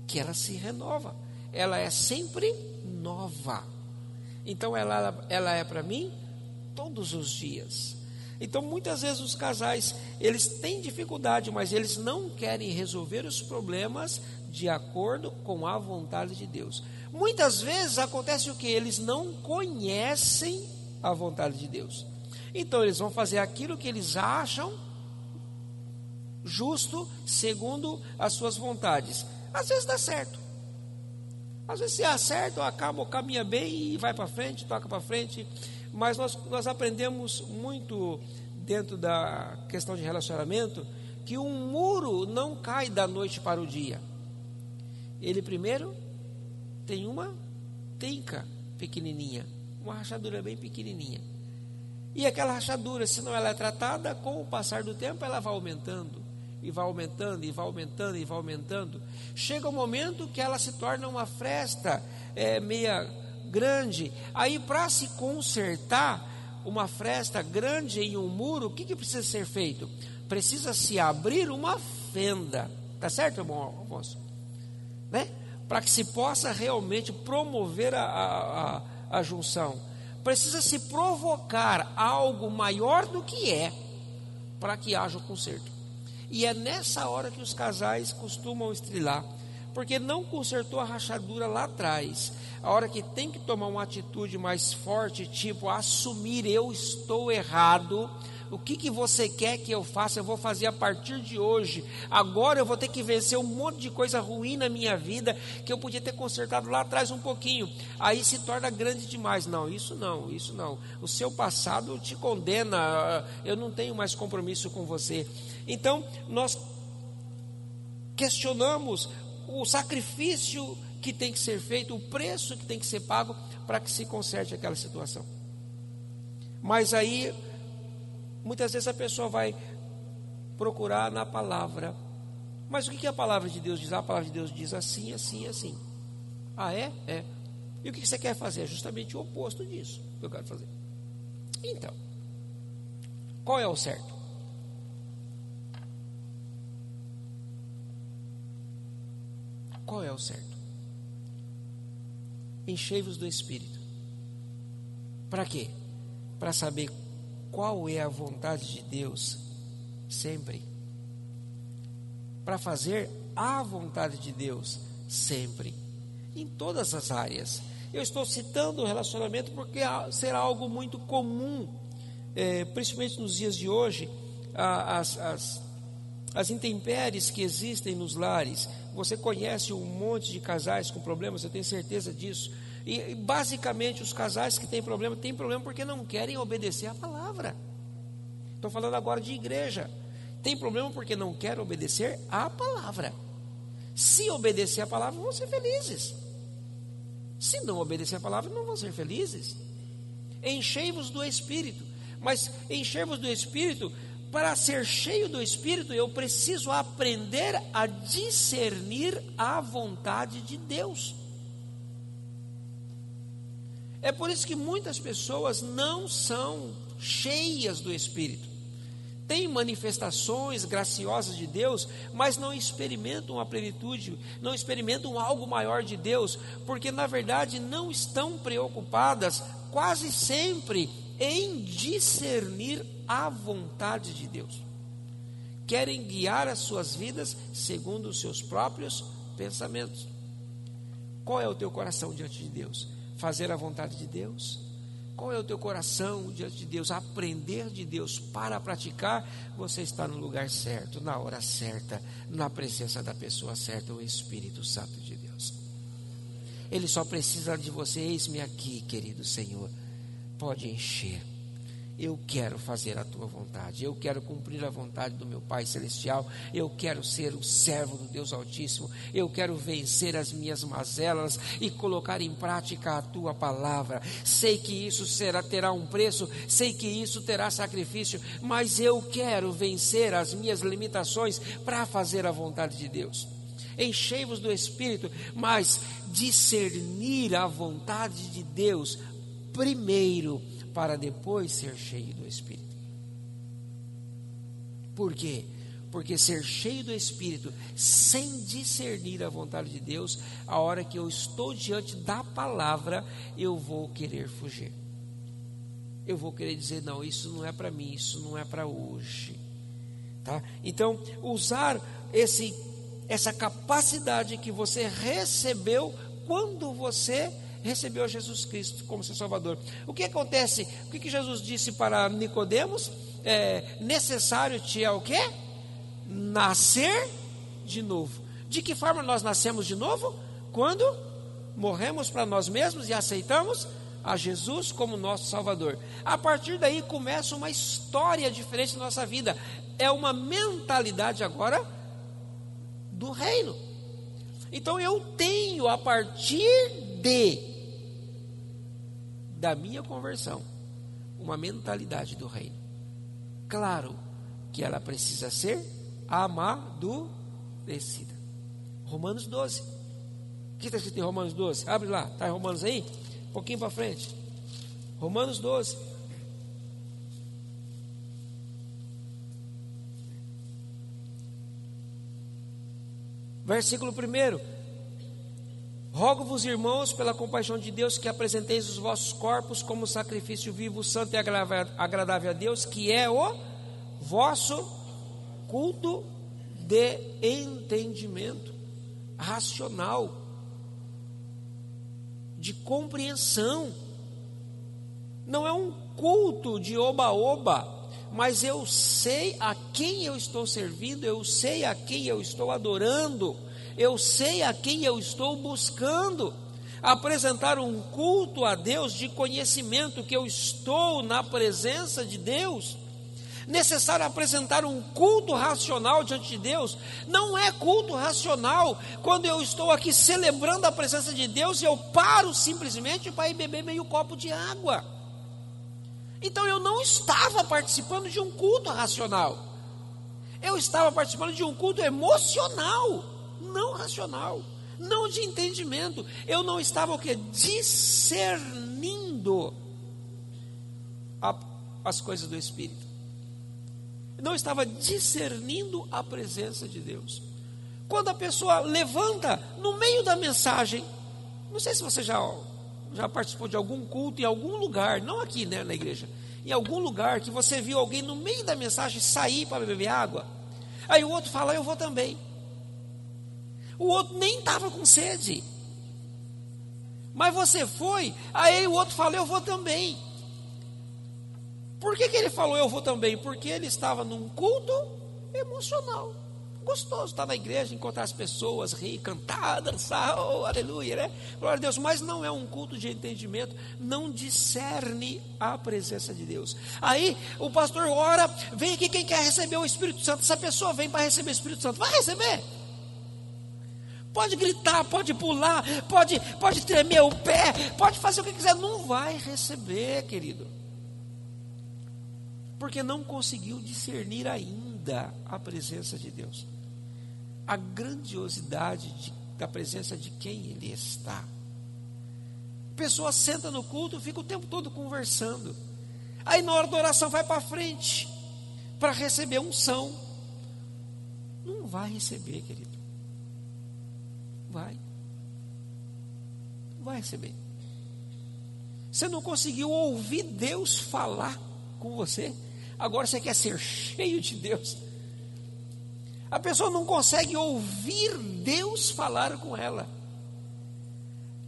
Speaker 1: que ela se renova, ela é sempre nova. Então ela, ela é para mim todos os dias. Então muitas vezes os casais, eles têm dificuldade, mas eles não querem resolver os problemas de acordo com a vontade de Deus. Muitas vezes acontece o que? Eles não conhecem a vontade de Deus. Então eles vão fazer aquilo que eles acham justo segundo as suas vontades. Às vezes dá certo. Às vezes se acerta, acaba, caminha bem e vai para frente, toca para frente. Mas nós, nós aprendemos muito dentro da questão de relacionamento que um muro não cai da noite para o dia. Ele primeiro tem uma tenca pequenininha, uma rachadura bem pequenininha. E aquela rachadura, se não ela é tratada, com o passar do tempo ela vai aumentando e vai aumentando, e vai aumentando, e vai aumentando. Chega um momento que ela se torna uma fresta é, meia grande. Aí, para se consertar uma fresta grande em um muro, o que, que precisa ser feito? Precisa se abrir uma fenda. Tá certo, irmão Alfonso? Né? Para que se possa realmente promover a, a, a, a junção. Precisa se provocar algo maior do que é para que haja o conserto. E é nessa hora que os casais costumam estrilar, porque não consertou a rachadura lá atrás. A hora que tem que tomar uma atitude mais forte, tipo assumir eu estou errado, o que, que você quer que eu faça? Eu vou fazer a partir de hoje. Agora eu vou ter que vencer um monte de coisa ruim na minha vida que eu podia ter consertado lá atrás um pouquinho. Aí se torna grande demais. Não, isso não, isso não. O seu passado te condena. Eu não tenho mais compromisso com você. Então, nós questionamos o sacrifício que tem que ser feito, o preço que tem que ser pago para que se conserte aquela situação. Mas aí, muitas vezes a pessoa vai procurar na palavra. Mas o que a palavra de Deus diz? A palavra de Deus diz assim, assim, assim. Ah, é? É. E o que você quer fazer? É justamente o oposto disso que eu quero fazer. Então, qual é o certo? Qual é o certo? Enchei-vos do Espírito. Para quê? Para saber qual é a vontade de Deus sempre. Para fazer a vontade de Deus sempre. Em todas as áreas. Eu estou citando o relacionamento porque será algo muito comum, é, principalmente nos dias de hoje, as, as, as intempéries que existem nos lares. Você conhece um monte de casais com problemas, eu tenho certeza disso. E, basicamente os casais que têm problema, têm problema porque não querem obedecer a palavra. Estou falando agora de igreja. Tem problema porque não querem obedecer a palavra. Se obedecer a palavra, vão ser felizes. Se não obedecer a palavra, não vão ser felizes. Enchei-vos do Espírito. Mas enchei-vos do Espírito para ser cheio do Espírito, eu preciso aprender a discernir a vontade de Deus. É por isso que muitas pessoas não são cheias do Espírito. Têm manifestações graciosas de Deus, mas não experimentam a plenitude, não experimentam algo maior de Deus, porque na verdade não estão preocupadas quase sempre em discernir a vontade de Deus. Querem guiar as suas vidas segundo os seus próprios pensamentos. Qual é o teu coração diante de Deus? Fazer a vontade de Deus? Qual é o teu coração diante de Deus? Aprender de Deus para praticar, você está no lugar certo, na hora certa, na presença da pessoa certa, o Espírito Santo de Deus. Ele só precisa de você, eis-me aqui, querido Senhor. Pode encher eu quero fazer a tua vontade, eu quero cumprir a vontade do meu Pai Celestial, eu quero ser o servo do Deus Altíssimo, eu quero vencer as minhas mazelas e colocar em prática a tua palavra. Sei que isso será, terá um preço, sei que isso terá sacrifício, mas eu quero vencer as minhas limitações para fazer a vontade de Deus. Enchei-vos do Espírito, mas discernir a vontade de Deus primeiro para depois ser cheio do Espírito. Por quê? Porque ser cheio do Espírito, sem discernir a vontade de Deus, a hora que eu estou diante da palavra, eu vou querer fugir. Eu vou querer dizer: não, isso não é para mim, isso não é para hoje. Tá? Então, usar esse, essa capacidade que você recebeu quando você recebeu Jesus Cristo como seu Salvador. O que acontece? O que, Jesus disse para Nicodemos? É, necessário te é o quê? nascer de novo. De que forma nós nascemos de novo? Quando morremos para nós mesmos e aceitamos a Jesus como nosso Salvador. A partir daí começa uma história diferente na nossa vida. É uma mentalidade agora do reino. Então eu tenho a partir de da minha conversão uma mentalidade do reino. Claro que ela precisa ser amadurecida. Romanos 12. O que está escrito em Romanos 12? Abre lá, está em Romanos aí? Um pouquinho para frente. Romanos 12. Versículo 1. Rogo-vos, irmãos, pela compaixão de Deus, que apresenteis os vossos corpos como sacrifício vivo, santo e agradável a Deus, que é o vosso culto de entendimento racional, de compreensão. Não é um culto de oba-oba, mas eu sei a quem eu estou servindo, eu sei a quem eu estou adorando eu sei a quem eu estou buscando. Apresentar um culto a Deus de conhecimento que eu estou na presença de Deus. Necessário apresentar um culto racional diante de Deus. Não é culto racional quando eu estou aqui celebrando a presença de Deus e eu paro simplesmente para ir beber meio copo de água. Então eu não estava participando de um culto racional. Eu estava participando de um culto emocional não racional, não de entendimento. Eu não estava o que? Discernindo a, as coisas do Espírito. Não estava discernindo a presença de Deus. Quando a pessoa levanta no meio da mensagem, não sei se você já, já participou de algum culto em algum lugar, não aqui né, na igreja, em algum lugar que você viu alguém no meio da mensagem sair para beber água. Aí o outro fala, eu vou também. O outro nem estava com sede. Mas você foi, aí o outro falou, eu vou também. Por que, que ele falou, eu vou também? Porque ele estava num culto emocional. Gostoso estar na igreja, encontrar as pessoas, rir, cantar, [laughs] dançar, oh, aleluia, né? Glória a Deus. Mas não é um culto de entendimento, não discerne a presença de Deus. Aí o pastor ora, vem aqui quem quer receber o Espírito Santo. Essa pessoa vem para receber o Espírito Santo, vai receber. Pode gritar, pode pular, pode, pode tremer o pé, pode fazer o que quiser, não vai receber, querido. Porque não conseguiu discernir ainda a presença de Deus, a grandiosidade de, da presença de quem Ele está. Pessoa senta no culto, fica o tempo todo conversando. Aí na hora da oração vai para frente para receber unção. Não vai receber, querido vai. Vai receber. Você não conseguiu ouvir Deus falar com você. Agora você quer ser cheio de Deus. A pessoa não consegue ouvir Deus falar com ela.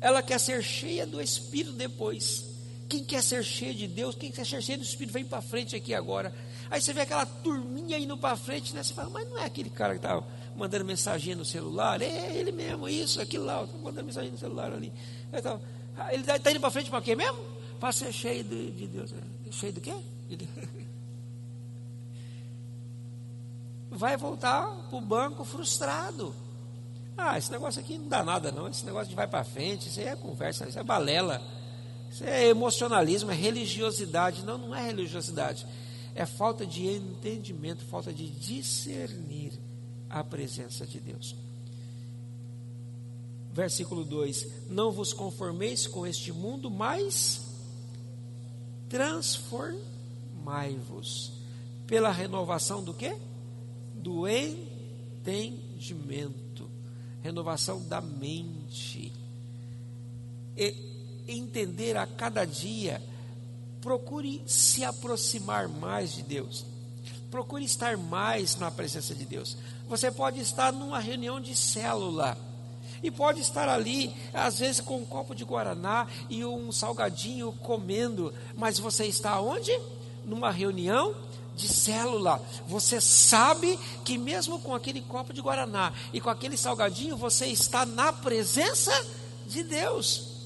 Speaker 1: Ela quer ser cheia do Espírito depois. Quem quer ser cheio de Deus, quem quer ser cheio do Espírito, vem para frente aqui agora. Aí você vê aquela turminha indo para frente, né? Você fala, mas não é aquele cara que estava mandando mensagem no celular, é ele mesmo, isso, aquilo lá, estou mandando mensagem no celular ali. Então, ele está tá indo para frente para quê mesmo? Para ser cheio de, de Deus. Cheio do quê? De [laughs] Vai voltar para o banco frustrado. Ah, esse negócio aqui não dá nada, não. Esse negócio de vai para frente, isso aí é conversa, isso é balela. Isso é emocionalismo, é religiosidade. Não, não é religiosidade. É falta de entendimento, falta de discernir a presença de Deus. Versículo 2: Não vos conformeis com este mundo, mas transformai-vos pela renovação do que? Do entendimento, renovação da mente. E entender a cada dia, procure se aproximar mais de Deus. Procure estar mais na presença de Deus. Você pode estar numa reunião de célula. E pode estar ali, às vezes, com um copo de guaraná e um salgadinho comendo. Mas você está onde? Numa reunião de célula. Você sabe que mesmo com aquele copo de guaraná e com aquele salgadinho, você está na presença de Deus.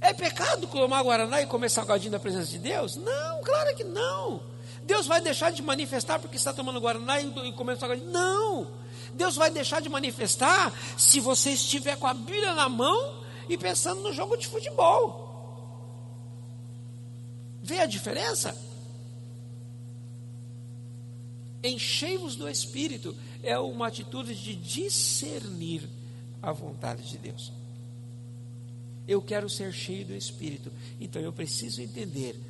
Speaker 1: É pecado tomar guaraná e comer salgadinho na presença de Deus? Não, claro que não. Deus vai deixar de manifestar porque está tomando guaraná e comendo salgadinho? Não. Deus vai deixar de manifestar se você estiver com a Bíblia na mão e pensando no jogo de futebol. Vê a diferença? Enchei-vos do Espírito é uma atitude de discernir a vontade de Deus. Eu quero ser cheio do Espírito, então eu preciso entender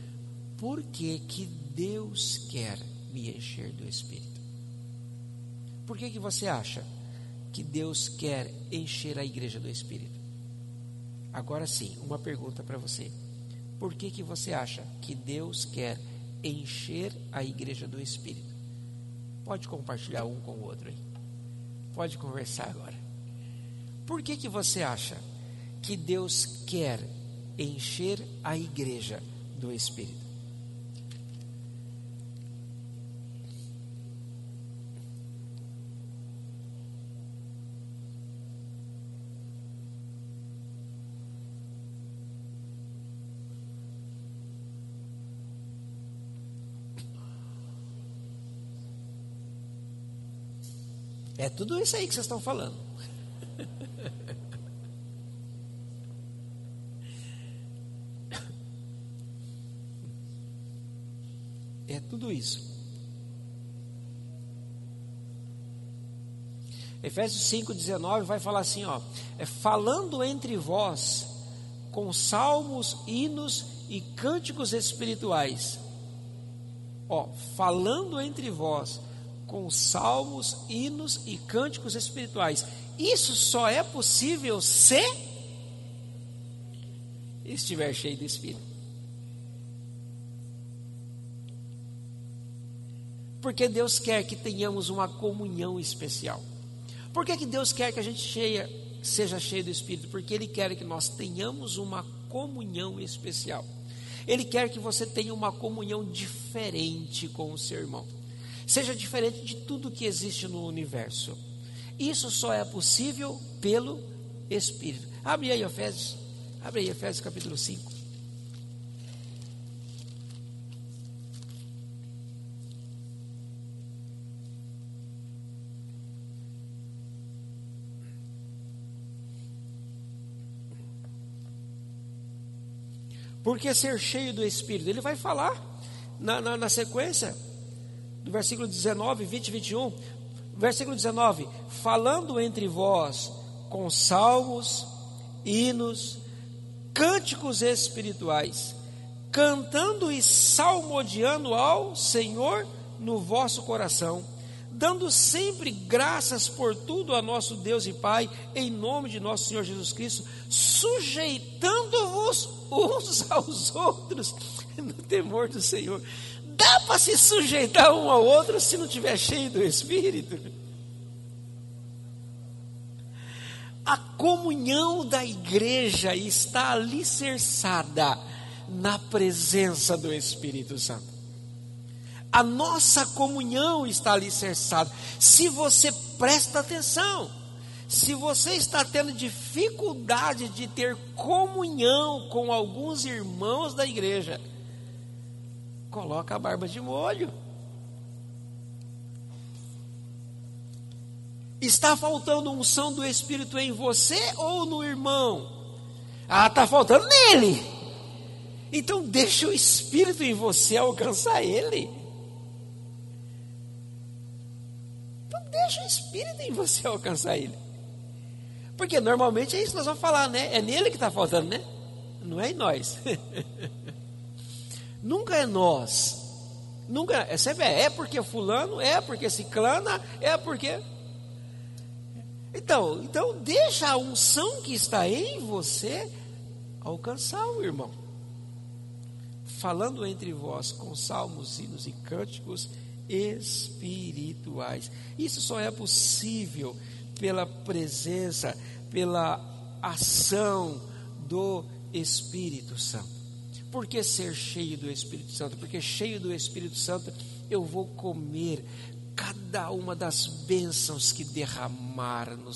Speaker 1: por que, que Deus quer me encher do Espírito. Por que, que você acha que Deus quer encher a igreja do Espírito? Agora sim, uma pergunta para você. Por que, que você acha que Deus quer encher a igreja do Espírito? Pode compartilhar um com o outro aí. Pode conversar agora. Por que, que você acha que Deus quer encher a igreja do Espírito? É tudo isso aí que vocês estão falando. É tudo isso. Efésios 5,19 vai falar assim: ó, é falando entre vós com salmos, hinos e cânticos espirituais. Ó, falando entre vós com salmos, hinos e cânticos espirituais. Isso só é possível se estiver cheio do Espírito. Porque Deus quer que tenhamos uma comunhão especial. Por que, que Deus quer que a gente cheia, seja cheio do Espírito? Porque Ele quer que nós tenhamos uma comunhão especial. Ele quer que você tenha uma comunhão diferente com o seu irmão seja diferente de tudo que existe no universo. Isso só é possível pelo Espírito. Abre aí Efésios, abre aí Efésios capítulo 5. Porque ser cheio do Espírito, ele vai falar na, na, na sequência do versículo 19, 20 e 21. Versículo 19: Falando entre vós com salmos, hinos, cânticos espirituais, cantando e salmodiando ao Senhor no vosso coração, dando sempre graças por tudo a nosso Deus e Pai, em nome de nosso Senhor Jesus Cristo, sujeitando-vos uns [laughs] aos outros no temor do Senhor dá para se sujeitar um ao outro se não tiver cheio do Espírito? A comunhão da igreja está alicerçada na presença do Espírito Santo. A nossa comunhão está alicerçada. Se você presta atenção, se você está tendo dificuldade de ter comunhão com alguns irmãos da igreja, coloca a barba de molho. Está faltando unção do Espírito em você ou no irmão? Ah, está faltando nele. Então deixa o Espírito em você alcançar ele. Então deixa o Espírito em você alcançar ele. Porque normalmente é isso que nós vamos falar, né? É nele que está faltando, né? Não é em nós. [laughs] Nunca é nós. Nunca é sempre é, é porque fulano, é porque ciclana, é porque. Então, então deixa a unção que está em você alcançar o irmão. Falando entre vós com salmos, hinos e cânticos espirituais. Isso só é possível pela presença, pela ação do Espírito Santo. Por que ser cheio do Espírito Santo? Porque cheio do Espírito Santo eu vou comer cada uma das bênçãos que derramar no,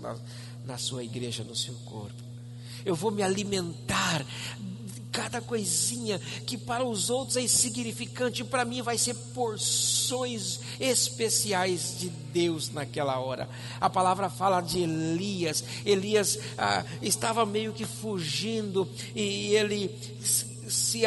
Speaker 1: na, na sua igreja, no seu corpo. Eu vou me alimentar cada coisinha que para os outros é insignificante, para mim vai ser porções especiais de Deus naquela hora. A palavra fala de Elias. Elias ah, estava meio que fugindo e ele se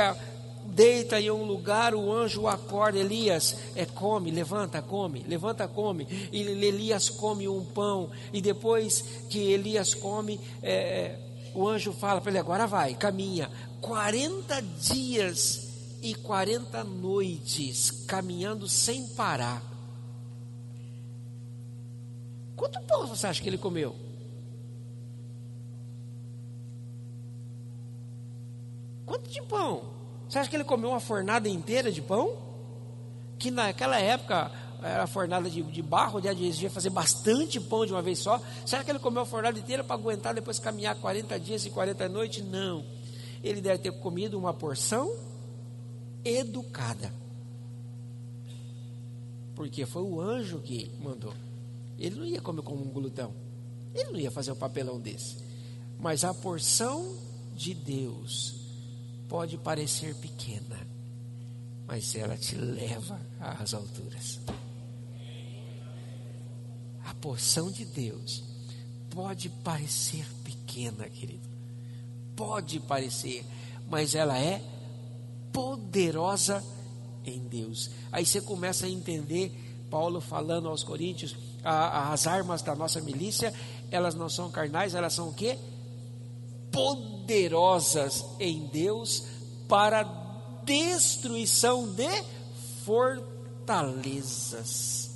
Speaker 1: deita em um lugar, o anjo acorda, Elias, é come, levanta, come, levanta, come. E Elias come um pão, e depois que Elias come, é, o anjo fala para ele: agora vai, caminha. 40 dias e 40 noites caminhando sem parar. Quanto pão você acha que ele comeu? Quanto de pão? Você acha que ele comeu uma fornada inteira de pão? Que naquela época era fornada de, de barro, de exigia fazer bastante pão de uma vez só. Será que ele comeu a fornada inteira para aguentar depois caminhar 40 dias e 40 noites? Não. Ele deve ter comido uma porção educada. Porque foi o anjo que mandou. Ele não ia comer como um glutão. Ele não ia fazer um papelão desse. Mas a porção de Deus pode parecer pequena, mas ela te leva às alturas. A porção de Deus pode parecer pequena, querido. Pode parecer, mas ela é poderosa em Deus. Aí você começa a entender Paulo falando aos Coríntios, a, as armas da nossa milícia, elas não são carnais, elas são o quê? Poderosas em Deus para destruição de fortalezas.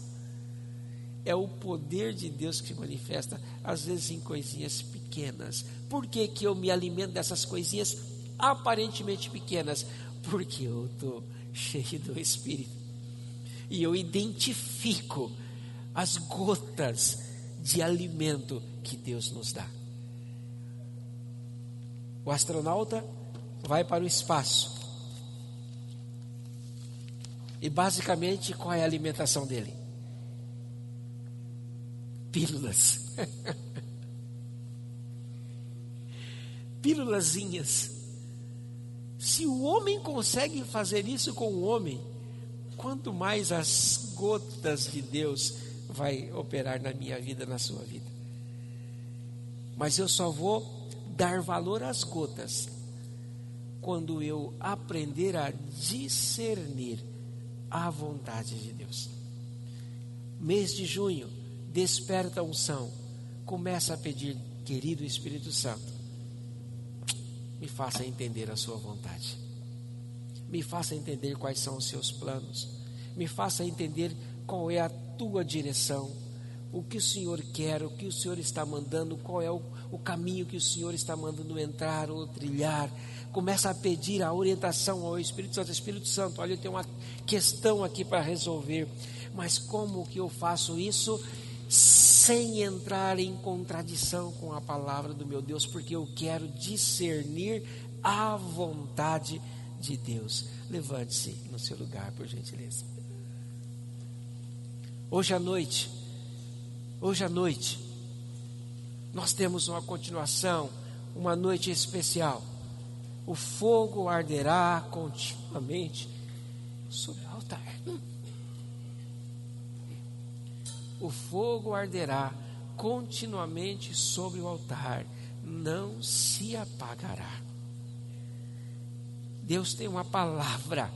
Speaker 1: É o poder de Deus que se manifesta, às vezes em coisinhas pequenas. Por que, que eu me alimento dessas coisinhas aparentemente pequenas? Porque eu estou cheio do Espírito. E eu identifico as gotas de alimento que Deus nos dá. O astronauta vai para o espaço. E basicamente, qual é a alimentação dele? Pílulas. [laughs] Pílulazinhas. Se o homem consegue fazer isso com o homem, quanto mais as gotas de Deus vai operar na minha vida, na sua vida. Mas eu só vou dar valor às gotas quando eu aprender a discernir a vontade de Deus. Mês de junho, desperta a unção, começa a pedir, querido Espírito Santo, me faça entender a sua vontade, me faça entender quais são os seus planos, me faça entender qual é a tua direção, o que o Senhor quer, o que o Senhor está mandando, qual é o o caminho que o Senhor está mandando entrar ou trilhar. Começa a pedir a orientação ao Espírito Santo. Espírito Santo, olha, eu tenho uma questão aqui para resolver. Mas como que eu faço isso sem entrar em contradição com a palavra do meu Deus? Porque eu quero discernir a vontade de Deus. Levante-se no seu lugar, por gentileza. Hoje à noite, hoje à noite, nós temos uma continuação, uma noite especial. O fogo arderá continuamente sobre o altar. O fogo arderá continuamente sobre o altar, não se apagará. Deus tem uma palavra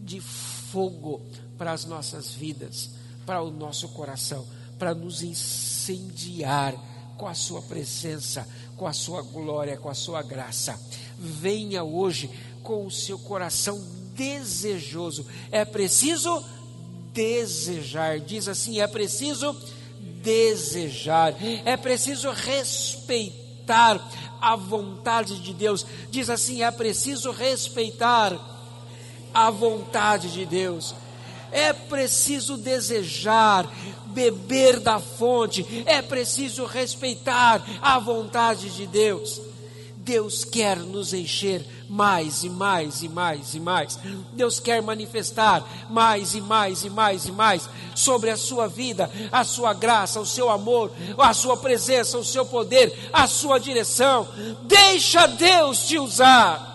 Speaker 1: de fogo para as nossas vidas, para o nosso coração, para nos incendiar com a sua presença, com a sua glória, com a sua graça. Venha hoje com o seu coração desejoso. É preciso desejar. Diz assim: é preciso desejar. É preciso respeitar a vontade de Deus. Diz assim: é preciso respeitar a vontade de Deus. É preciso desejar, beber da fonte, é preciso respeitar a vontade de Deus. Deus quer nos encher mais e mais e mais e mais. Deus quer manifestar mais e mais e mais e mais sobre a sua vida, a sua graça, o seu amor, a sua presença, o seu poder, a sua direção. Deixa Deus te usar.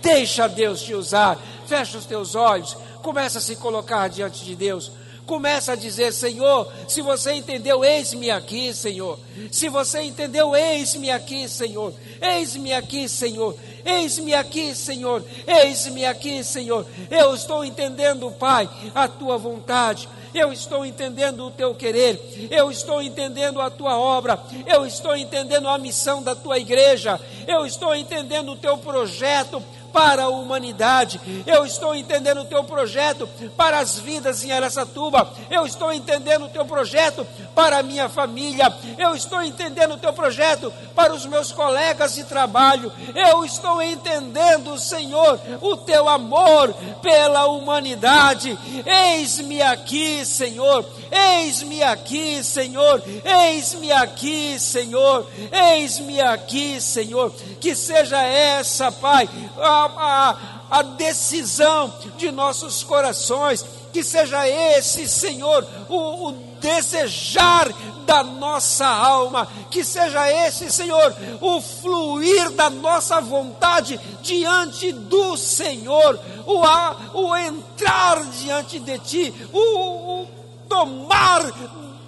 Speaker 1: Deixa Deus te usar. Fecha os teus olhos, começa a se colocar diante de Deus. Começa a dizer, Senhor, se você entendeu, eis-me aqui, Senhor. Se você entendeu, eis-me aqui, Senhor. Eis-me aqui, Senhor. Eis-me aqui, Senhor. Eis-me aqui, Senhor. Eu estou entendendo, Pai, a tua vontade. Eu estou entendendo o teu querer, eu estou entendendo a tua obra, eu estou entendendo a missão da tua igreja, eu estou entendendo o teu projeto para a humanidade. Eu estou entendendo o teu projeto para as vidas em Aracatuba. Eu estou entendendo o teu projeto para a minha família. Eu estou entendendo o teu projeto para os meus colegas de trabalho. Eu estou entendendo, Senhor, o teu amor pela humanidade. Eis-me aqui, Senhor. Eis-me aqui, Senhor. Eis-me aqui, Senhor. Eis-me aqui, Senhor. Que seja essa, Pai, a a, a, decisão de nossos corações, que seja esse, Senhor, o, o desejar da nossa alma, que seja esse, Senhor, o fluir da nossa vontade diante do Senhor, o, a, o entrar diante de Ti, o, o tomar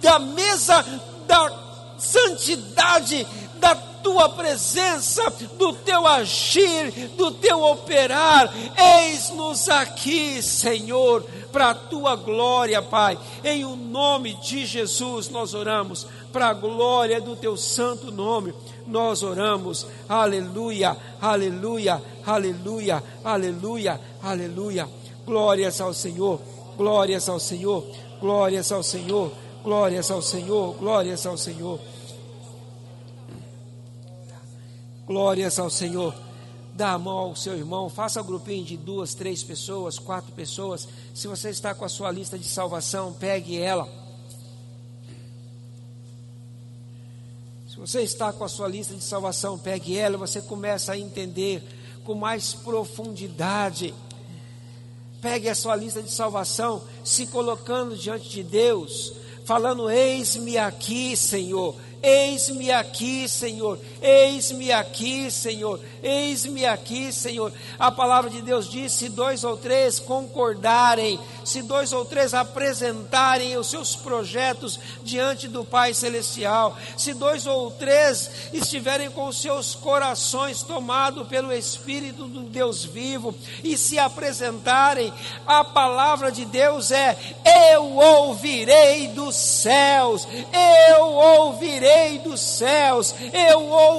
Speaker 1: da mesa da santidade, da tua presença, do teu agir, do teu operar. Eis-nos aqui, Senhor, para a tua glória, Pai. Em o nome de Jesus nós oramos, para a glória do teu santo nome. Nós oramos, aleluia, aleluia, aleluia, aleluia, aleluia. Glórias ao Senhor, glórias ao Senhor, glórias ao Senhor, glórias ao Senhor, glórias ao Senhor. Glórias ao Senhor. Dá a mão ao seu irmão, faça um grupinho de duas, três pessoas, quatro pessoas. Se você está com a sua lista de salvação, pegue ela. Se você está com a sua lista de salvação, pegue ela, você começa a entender com mais profundidade. Pegue a sua lista de salvação, se colocando diante de Deus, falando: Eis-me aqui, Senhor Eis-me aqui, Senhor. Eis-me aqui, Senhor. Eis-me aqui, Senhor. A palavra de Deus diz: se dois ou três concordarem, se dois ou três apresentarem os seus projetos diante do Pai Celestial, se dois ou três estiverem com os seus corações tomados pelo Espírito do Deus vivo e se apresentarem, a palavra de Deus é: eu ouvirei dos céus, eu ouvirei dos céus, eu ouvirei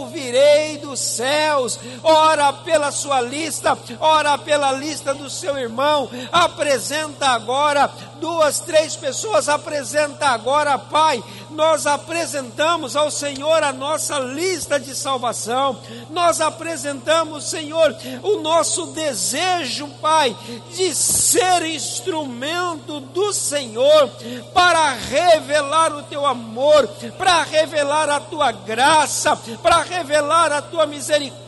Speaker 1: dos céus. Ora pela sua lista, ora pela lista do seu irmão. Apresenta agora duas, três pessoas, apresenta agora, Pai. Nós apresentamos ao Senhor a nossa lista de salvação. Nós apresentamos, Senhor, o nosso desejo, Pai, de ser instrumento do Senhor para revelar o teu amor, para revelar a tua graça, para revelar a tua misericórdia,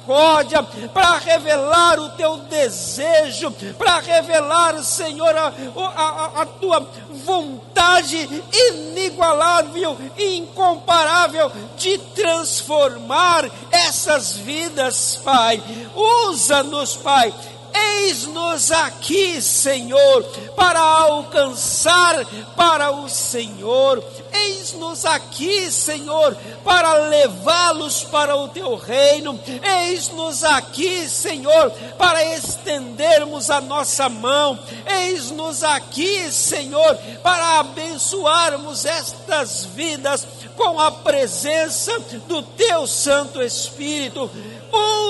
Speaker 1: para revelar o teu desejo, para revelar, Senhor, a, a, a tua vontade inigualável e incomparável de transformar essas vidas, Pai. Usa-nos, Pai Eis-nos aqui, Senhor, para alcançar para o Senhor. Eis-nos aqui, Senhor, para levá-los para o teu reino. Eis-nos aqui, Senhor, para estendermos a nossa mão. Eis-nos aqui, Senhor, para abençoarmos estas vidas com a presença do teu Santo Espírito.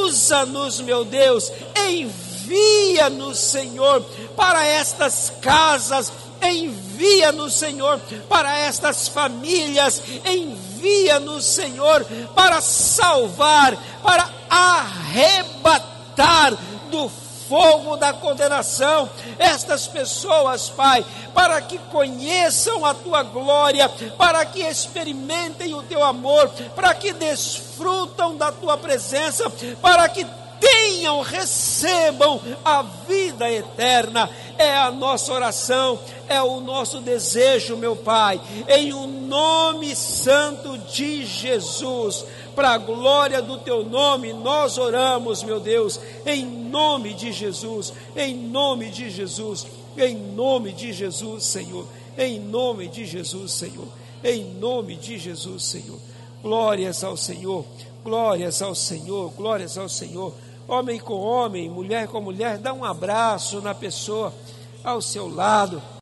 Speaker 1: Usa-nos, meu Deus, envia envia-nos, Senhor, para estas casas, envia-nos, Senhor, para estas famílias, envia-nos, Senhor, para salvar, para arrebatar do fogo da condenação estas pessoas, Pai, para que conheçam a tua glória, para que experimentem o teu amor, para que desfrutam da tua presença, para que tenham, recebam a vida eterna. É a nossa oração, é o nosso desejo, meu Pai, em o um nome santo de Jesus. Para a glória do teu nome, nós oramos, meu Deus, em nome de Jesus, em nome de Jesus, em nome de Jesus, Senhor, em nome de Jesus, Senhor, em nome de Jesus, Senhor. Glórias ao Senhor, glórias ao Senhor, glórias ao Senhor homem com homem, mulher com mulher, dá um abraço na pessoa ao seu lado.